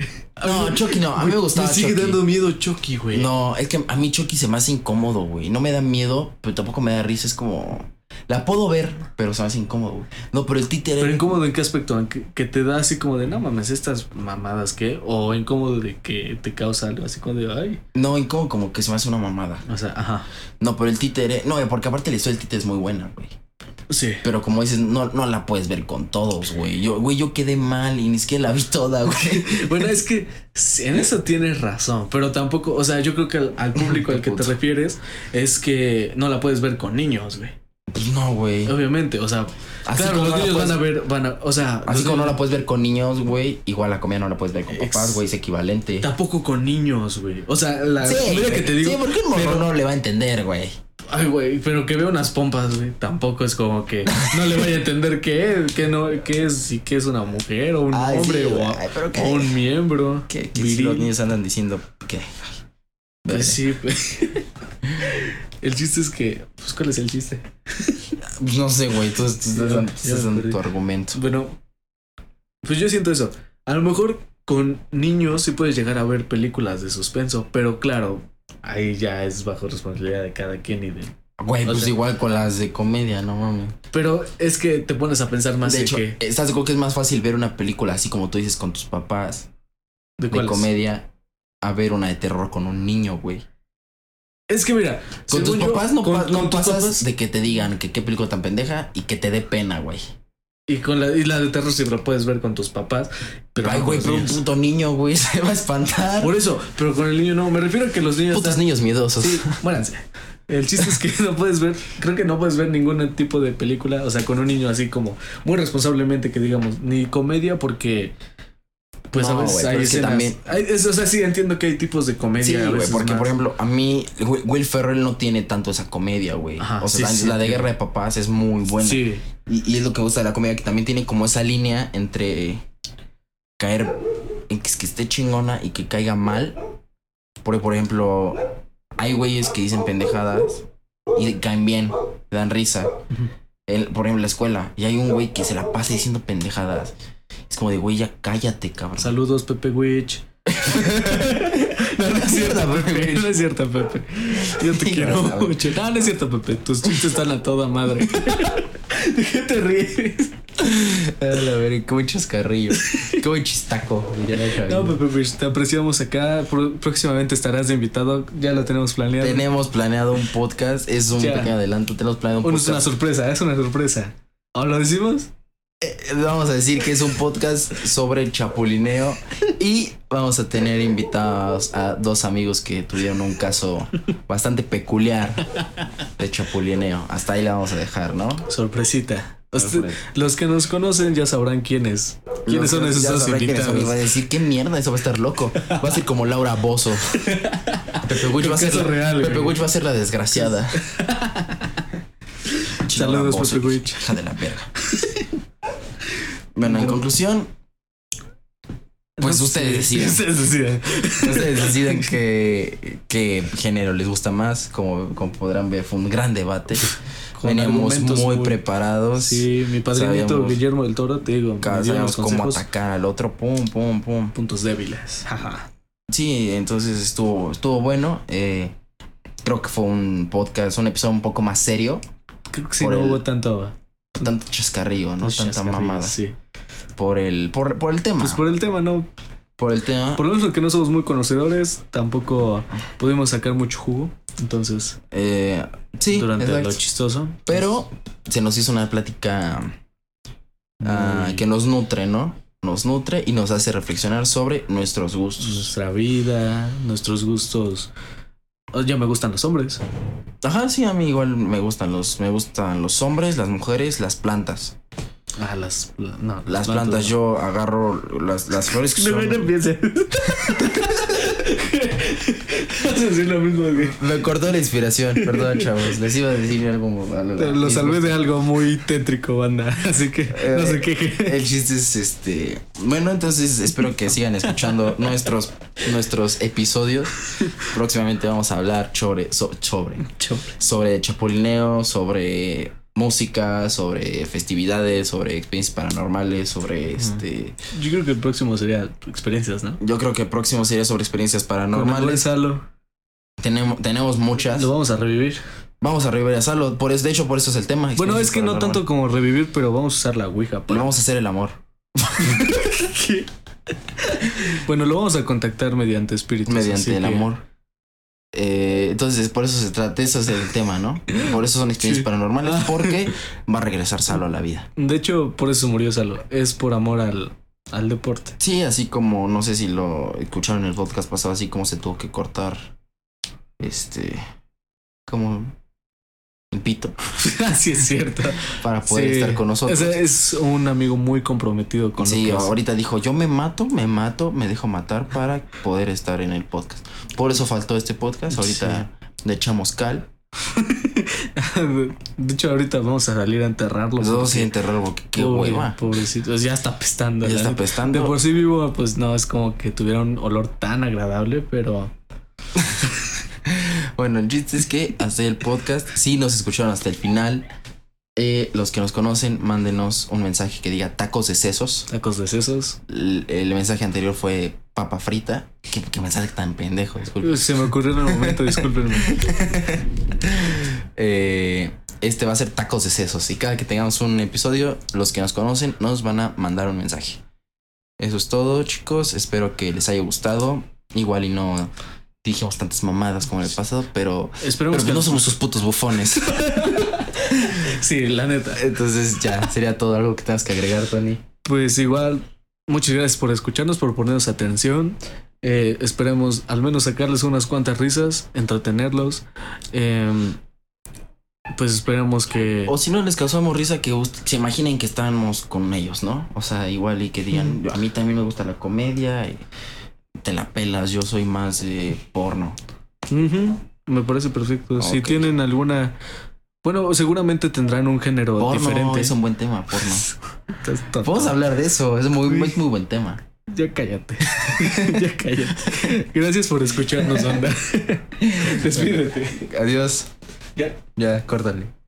No, Chucky no, a mí me gustaba Me sigue Chucky. dando miedo Chucky, güey. No, es que a mí Chucky se me hace incómodo, güey. No me da miedo, pero tampoco me da risa. Es como. La puedo ver, pero se me hace incómodo, güey. No, pero el títere. Pero incómodo en qué aspecto, ¿En que, que te da así como de no mames, estas mamadas qué, o incómodo de que te causa algo así como de ay, No, incómodo como que se me hace una mamada. o sea, ajá, No, pero el títere. No, porque aparte la historia del títere es muy buena, güey. Sí. Pero como dices, no, no la puedes ver con todos, güey. Yo, güey, yo quedé mal y ni siquiera la vi toda, güey. (laughs) Bueno, es que en eso tienes razón, pero tampoco, o sea, yo creo que al, al público al que te refieres es que no la puedes ver con niños, güey. Pues no, güey. Obviamente, o sea, Así claro, como los no niños puedes- van a ver, van a, o sea, Así como no la puedes ver con niños, güey. Igual la comida no la puedes ver con papás, güey. Es equivalente. tampoco con niños, güey. O sea, la Sí, que te digo, Sí, porque un morro pero- no le va a entender, güey. Ay, güey, pero que vea unas pompas, güey. Tampoco es como que no le vaya a entender qué es, qué no, qué es, si qué es una mujer o un Ay, hombre o, Ay, un miembro. Que, los niños andan diciendo que. Pues sí, pues. (laughs) El chiste es que, pues, ¿cuál es el chiste? Pues no sé, güey. Tú, tú estás dando, estás tu argumento. Bueno, pues yo siento eso. A lo mejor con niños sí puedes llegar a ver películas de suspenso, pero claro, ahí ya es bajo responsabilidad de cada quien y de. Güey, pues sea- igual con las de comedia, no mames. Pero es que te pones a pensar más De de hecho, que. ¿estás de acuerdo que es más fácil ver una película así como tú dices con tus papás ¿De, comedia a ver una de terror con un niño, güey? Es que mira, Con tus yo, papás no, con- pa- no con pasas papás- de que te digan que qué película tan pendeja y que te dé pena, güey. Y con la, y la de terror sí lo puedes ver con tus papás. Pero Ay, güey, pero un puto niño, güey, (laughs) se va a espantar. Por eso, pero con el niño no. Me refiero a que los niños. Putos están- niños miedosos. Sí, muéranse. El chiste es que (laughs) no puedes ver, creo que no puedes ver ningún tipo de película, o sea, con un niño así como muy responsablemente que digamos, ni comedia porque pues No, a veces hay escenas. también- hay- es- o sea, sí entiendo que hay tipos de comedia. Sí, güey, porque más. por ejemplo, a mí Will Ferrell no tiene tanto esa comedia, güey. Ajá, O sea, sí, la, sí, la de. Guerra de Papás es muy buena. Sí, Y, y es lo que me gusta de la comedia, que también tiene como esa línea entre caer en que, es que esté chingona y que caiga mal. Porque, por ejemplo, hay güeyes que dicen pendejadas y caen bien, dan risa. El- por ejemplo, en la escuela. Y hay un güey que se la pasa diciendo pendejadas. Es como de, güey, ya cállate, cabrón. saludos Pepe Witch. (laughs) no, no es cierto, (laughs) Pepe. No es cierto, Pepe. Yo te Sí, quiero no, mucho. No, no es cierto, Pepe. Tus chistes están a toda madre. (laughs) ¿De qué te ríes? A verga, qué buen chascarrillo. Qué buen chistaco. No, Pepe Witch, te apreciamos acá. Próximamente estarás de invitado. Ya lo tenemos planeado. Tenemos planeado un podcast. Es un Ya. pequeño adelanto. Tenemos planeado un Bueno, es una podcast. sorpresa, es una sorpresa. ¿O lo decimos? Eh, Vamos a decir que es un podcast sobre el chapulineo y vamos a tener invitados a dos amigos que tuvieron un caso bastante peculiar de chapulineo. Hasta ahí la vamos a dejar, ¿no? Sorpresita. Usted- los que nos conocen ya sabrán quiénes. ¿Quiénes son esos dos. Y Va a invitados? decir, qué mierda, eso va a estar loco. Va a ser como Laura Bozo. (laughs) Pepe Witch va va a ser la desgraciada. (laughs) Saludos, Witch. Hija de la verga. Bueno, en conclusión, pues ustedes deciden. Ustedes deciden. Ustedes deciden qué, qué género les gusta más. Como, como podrán ver, fue un gran debate. Con Veníamos muy, muy- preparados. Sí, mi padrinito Sabíamos- Guillermo del Toro, te digo, Cada- Sabíamos cómo atacar al otro. Pum, pum, pum. puntos débiles. Jaja. Sí, entonces estuvo, estuvo bueno. Eh, creo que fue un podcast, un episodio un poco más serio. Creo que sí, no el- hubo tanto. Tanto chascarrillo, ¿no? Tanta mamada. Sí. Por el, por, por el tema. Pues por el tema, ¿no? por el tema. Por lo menos que no somos muy conocedores, tampoco pudimos sacar mucho jugo. Entonces, Eh, sí, durante exacto. lo chistoso. Pero se nos hizo una plática ah, que nos nutre, ¿no? Nos nutre y nos hace reflexionar sobre nuestros gustos. nuestra vida, nuestros gustos. Oh, ya me gustan los hombres. Ajá, sí, a mí igual me gustan los, me gustan los hombres, las mujeres, las plantas. Ah, las, no, Las plantas, yo agarro las, las flores que (laughs) No, son. no. (laughs) Vas a decir lo mismo que. Me cortó la inspiración, perdón, chavos. Les iba a decir algo. algo- Lo salvé de algo muy tétrico, banda. (laughs) Así que no Eh, se queje. El chiste es este. Bueno, entonces espero que sigan escuchando nuestros, nuestros episodios. Próximamente vamos a hablar sobre, so- sobre, sobre chapulineo, sobre música, sobre festividades, sobre experiencias paranormales, sobre este. Yo creo que el próximo sería experiencias, ¿no? Yo creo que el próximo sería sobre experiencias paranormales. Salo. Tenemos, tenemos muchas. Lo vamos a revivir. Vamos a revivir a Salo. Por eso, de hecho, por eso es el tema. Bueno, es que no tanto como revivir, pero vamos a usar la Ouija. Para- vamos a hacer el amor. (laughs) bueno, lo vamos a contactar mediante espíritus. mediante el que- amor. Eh, entonces, por eso se trata, eso es el tema, ¿no? Por eso son experiencias Sí. paranormales, Ah. porque (laughs) va a regresar Salo a la vida. De hecho, por eso murió Salo. Es por amor al, al deporte. Sí, así como, no sé si lo escucharon en el podcast pasado, así como se tuvo que cortar, este, como pito (laughs) Así es cierto. para poder Sí. estar con nosotros. Es un amigo muy comprometido con Sí, lo que hace. ahorita dijo, yo me mato, me mato, me dejo matar para poder estar en el podcast. Por eso faltó este podcast, ahorita le echamos cal. (laughs) De hecho, ahorita vamos a salir a enterrarlo. Los dos porque- sin enterrar porque qué Pobre- hueva. Pobrecito, ya está pestando. Ya está pestando. De por sí vivo, pues no es como que tuviera un olor tan agradable, pero (laughs) Bueno, el chiste es que hasta el podcast, sí nos escucharon hasta el final. Eh, los que nos conocen, mándenos un mensaje que diga tacos de sesos. Tacos de sesos. El, el mensaje anterior fue papa frita. ¿Qué, qué mensaje tan pendejo? Se me ocurrió en el momento, discúlpenme. (laughs) Eh, este va a ser tacos de sesos. Y cada que tengamos un episodio, los que nos conocen nos van a mandar un mensaje. Eso es todo, chicos. Espero que les haya gustado. Igual y no dijimos tantas mamadas como en el pasado, pero, Esperemos pero que no somos sus putos bufones. (laughs) Sí, la neta. Entonces ya sería todo algo que tengas que agregar, Tony. Pues igual, muchas gracias por escucharnos, por ponernos atención. Eh, esperemos al menos sacarles unas cuantas risas, entretenerlos. Em, pues esperemos que... O si no les causamos risa, que se imaginen que estamos con ellos, ¿no? O sea, igual y que digan, a mí también me gusta la comedia, y te la pelas, yo soy más de porno. Me parece perfecto. Si tienen alguna... Bueno, seguramente tendrán un género Porno diferente. es un buen tema, porno. (laughs) Podemos hablar de eso, es muy, muy, muy buen tema. Ya cállate. (laughs) ya cállate. Gracias por escucharnos, onda. (laughs) Despídete. Adiós. Ya. Ya, córtale.